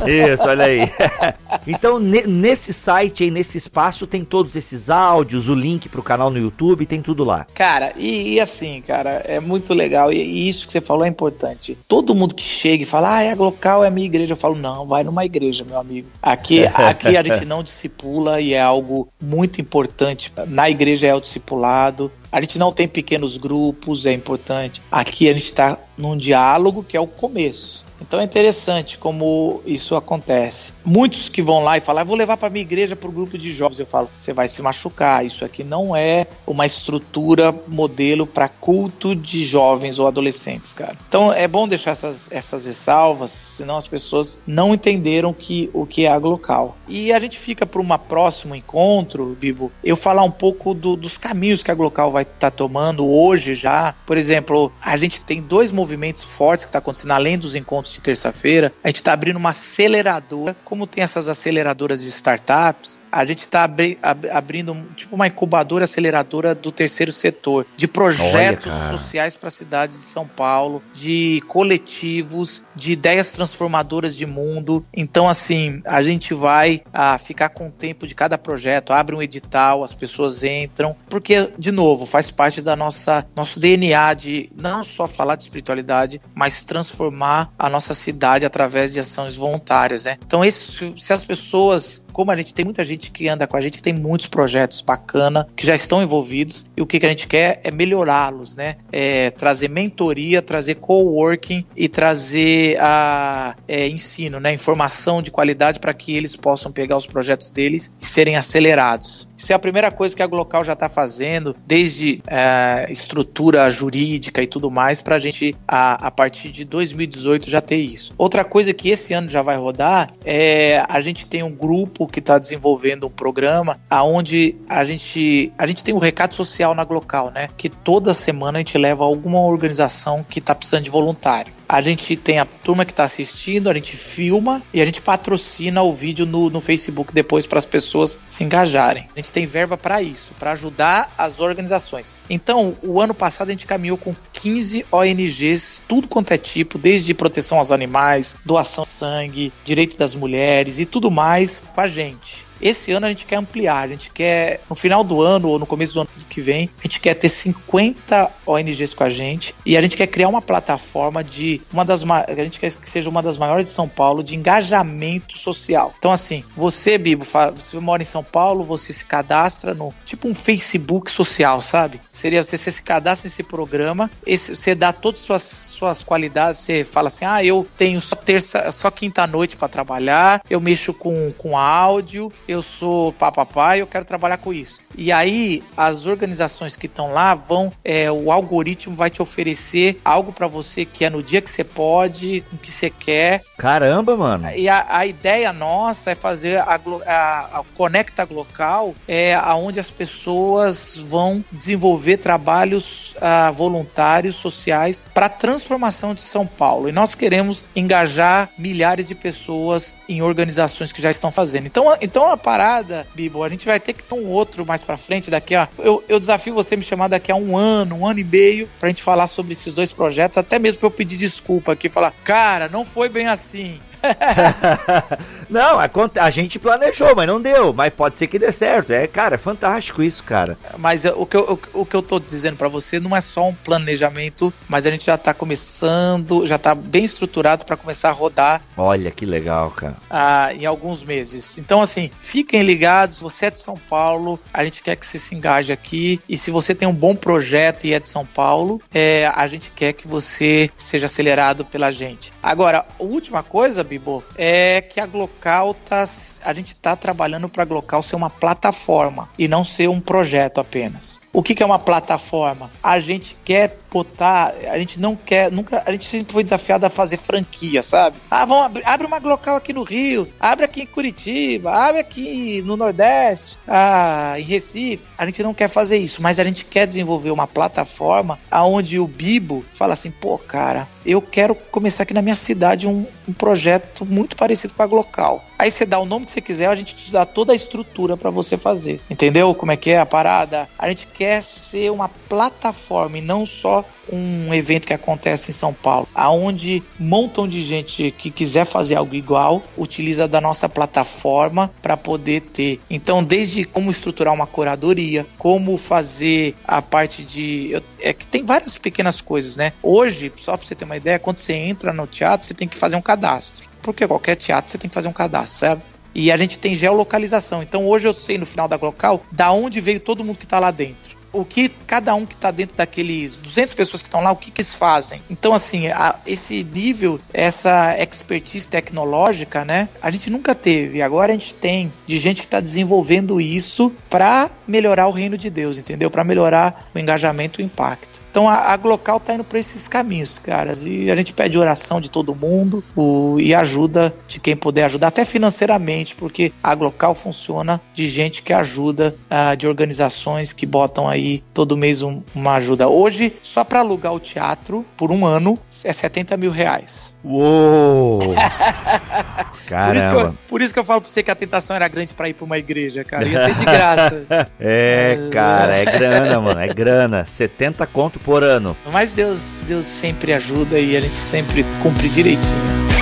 S2: Isso, olha aí. *laughs* então, nesse site aí, nesse espaço, tem todos esses áudios, o link pro canal no YouTube, tem tudo lá.
S3: Cara, e, e assim, cara, é muito legal. E, e, isso que você falou é importante. Todo mundo que chega e fala, ah, é a local, é a minha igreja, eu falo, não, vai numa igreja, meu amigo. Aqui, *laughs* aqui a gente não discipula e é algo muito importante. Na igreja é o discipulado. A gente não tem pequenos grupos, é importante. Aqui a gente está num diálogo que é o começo. Então é interessante como isso acontece. Muitos que vão lá e falam, ah, vou levar para minha igreja para o grupo de jovens, eu falo, você vai se machucar. Isso aqui não é uma estrutura modelo para culto de jovens ou adolescentes, cara. Então é bom deixar essas, essas ressalvas, senão as pessoas não entenderam que, o que é a local. E a gente fica para um próximo encontro, Bibo, eu falar um pouco do, dos caminhos que a Glocal vai estar tá tomando hoje já. Por exemplo, a gente tem dois movimentos fortes que está acontecendo além dos encontros antes de terça-feira, a gente está abrindo uma aceleradora. Como tem essas aceleradoras de startups, a gente está abri ab abrindo tipo uma incubadora aceleradora do terceiro setor, de projetos Olha, sociais para a cidade de São Paulo, de coletivos, de ideias transformadoras de mundo. Então, assim, a gente vai a, ficar com o tempo de cada projeto, abre um edital, as pessoas entram, porque, de novo, faz parte da nossa nosso DNA de não só falar de espiritualidade, mas transformar a nossa cidade através de ações voluntárias, né? Então, esse, se as pessoas, como a gente tem muita gente que anda com a gente, que tem muitos projetos bacana, que já estão envolvidos, e o que, que a gente quer é melhorá-los, né? É trazer mentoria, trazer coworking e trazer a é, ensino, né? Informação de qualidade para que eles possam pegar os projetos deles e serem acelerados. Isso é a primeira coisa que a Glocal já está fazendo, desde é, estrutura jurídica e tudo mais, para a gente, a partir de 2018, já ter isso. Outra coisa que esse ano já vai rodar é a gente tem um grupo que está desenvolvendo um programa aonde a gente, a gente tem um recado social na Glocal, né? Que toda semana a gente leva alguma organização que está precisando de voluntário a gente tem a turma que está assistindo, a gente filma e a gente patrocina o vídeo no, no Facebook depois para as pessoas se engajarem. A gente tem verba para isso, para ajudar as organizações. Então, o ano passado a gente caminhou com 15 ONGs, tudo quanto é tipo, desde proteção aos animais, doação de sangue, direito das mulheres e tudo mais com a gente. Esse ano a gente quer ampliar, a gente quer, no final do ano ou no começo do ano que vem, a gente quer ter 50 ONGs com a gente e a gente quer criar uma plataforma de uma das a gente quer que seja uma das maiores de São Paulo de engajamento social. Então assim, você, Bibo, você mora em São Paulo, você se cadastra no tipo um Facebook social, sabe? Seria você, você se cadastra nesse programa, esse, você dá todas as suas, suas qualidades, você fala assim: "Ah, eu tenho só terça, só quinta noite para trabalhar, eu mexo com com áudio, eu sou papapá e eu quero trabalhar com isso. E aí as organizações que estão lá vão, é, o algoritmo vai te oferecer algo para você que é no dia que você pode, com que você quer.
S2: Caramba, mano.
S3: E a, a ideia nossa é fazer a, a, a Conecta Local, é aonde as pessoas vão desenvolver trabalhos uh, voluntários sociais para a transformação de São Paulo. E nós queremos engajar milhares de pessoas em organizações que já estão fazendo. Então, então a parada, Bibo, a gente vai ter que ter um outro mais para frente daqui a. Eu, eu desafio você me chamar daqui a um ano, um ano e meio, pra gente falar sobre esses dois projetos, até mesmo pra eu pedir desculpa aqui, falar, cara, não foi bem assim. *laughs*
S2: não, a, a, gente planejou, mas não deu. Mas pode ser que dê certo. É, cara, é fantástico isso, cara.
S3: Mas o que eu, o, o que eu tô dizendo para você não é só um planejamento, mas a gente já tá começando, já tá bem estruturado para começar a rodar.
S2: Olha que legal, cara.
S3: Ah, em alguns meses. Então, assim, fiquem ligados. Você é de São Paulo, a gente quer que você se engaje aqui. E se você tem um bom projeto e é de São Paulo, é, a gente quer que você seja acelerado pela gente. Agora, a última coisa, Bibo, é que a Glocal tá. A gente tá trabalhando para a Glocal ser uma plataforma e não ser um projeto apenas. O que, que é uma plataforma? A gente quer botar, a gente não quer, nunca, a gente sempre foi desafiado a fazer franquia, sabe? Ah, vamos abrir, abre uma local aqui no Rio, abre aqui em Curitiba, abre aqui no Nordeste, ah, em Recife. A gente não quer fazer isso, mas a gente quer desenvolver uma plataforma aonde o Bibo fala assim, pô, cara, eu quero começar aqui na minha cidade um, um projeto muito parecido com a Glocal. Aí você dá o nome que você quiser, a gente te dá toda a estrutura para você fazer. Entendeu como é que é a parada? A gente quer ser uma plataforma e não só um evento que acontece em São Paulo, aonde um montão de gente que quiser fazer algo igual utiliza da nossa plataforma para poder ter. Então, desde como estruturar uma curadoria, como fazer a parte de é que tem várias pequenas coisas, né? Hoje, só para você ter uma ideia, quando você entra no teatro, você tem que fazer um cadastro porque qualquer teatro você tem que fazer um cadastro, certo? E a gente tem geolocalização. Então hoje eu sei no final da local da onde veio todo mundo que está lá dentro o que cada um que está dentro daqueles 200 pessoas que estão lá, o que, que eles fazem. Então, assim, a, esse nível, essa expertise tecnológica, né, a gente nunca teve. Agora a gente tem de gente que está desenvolvendo isso para melhorar o reino de Deus, entendeu? Para melhorar o engajamento e o impacto. Então a, a Glocal tá indo por esses caminhos, caras. E a gente pede oração de todo mundo o, e ajuda de quem puder ajudar, até financeiramente, porque a Glocal funciona de gente que ajuda, uh, de organizações que botam aí aí todo mês um- uma ajuda. Hoje, só para alugar o teatro por um ano é 70 mil reais.
S2: Uou! *laughs*
S3: Por isso, que eu,
S2: Caramba.
S3: por isso que eu falo pra você que a tentação era grande pra ir pra uma igreja, cara. Ia ser de graça. *laughs*
S2: É, cara, é grana, mano, é grana. 70 conto por ano.
S3: Mas Deus, Deus sempre ajuda e a gente sempre cumpre direitinho.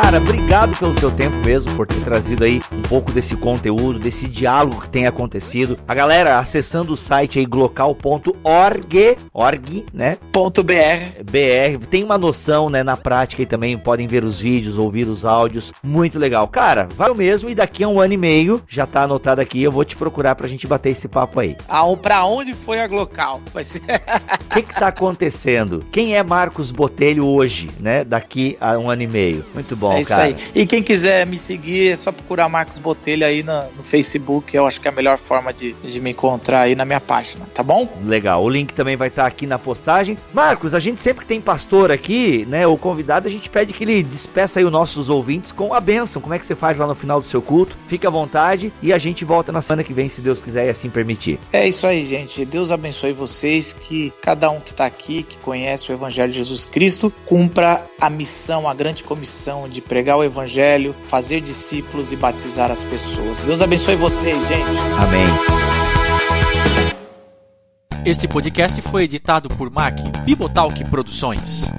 S2: Cara, obrigado pelo teu tempo mesmo, por ter trazido aí um pouco desse conteúdo, desse diálogo que tem acontecido. A galera acessando o site aí glocal.org, org, né?
S3: Ponto BR.
S2: BR, tem uma noção, né, na prática e também podem ver os vídeos, ouvir os áudios, muito legal. Cara, vai mesmo e daqui a um ano e meio, já tá anotado aqui, eu vou te procurar pra gente bater esse papo aí.
S3: Aon- Pra onde foi a Glocal? Ser...
S2: O que que tá acontecendo? Quem é Marcos Botelho hoje, né, daqui a um ano e meio? Muito bom,
S3: é isso
S2: cara.
S3: aí. E quem quiser me seguir, é só procurar Marcos Botelho aí no, no Facebook. Eu acho que é a melhor forma de, de me encontrar aí na minha página, tá bom?
S2: Legal, o link também vai estar aqui na postagem. Marcos, a gente sempre que tem pastor aqui, né, o convidado, a gente pede que ele despeça aí os nossos ouvintes com a bênção. Como é que você faz lá no final do seu culto? Fique à vontade e a gente volta na semana que vem, se Deus quiser e assim permitir.
S3: É isso aí, gente. Deus abençoe vocês. Que cada um que está aqui, que conhece o Evangelho de Jesus Cristo, cumpra a missão, a grande comissão de pregar o Evangelho, fazer discípulos e batizar as pessoas. Deus abençoe vocês, gente.
S2: Amém.
S6: Este podcast foi editado por Mac Bibotalk Produções.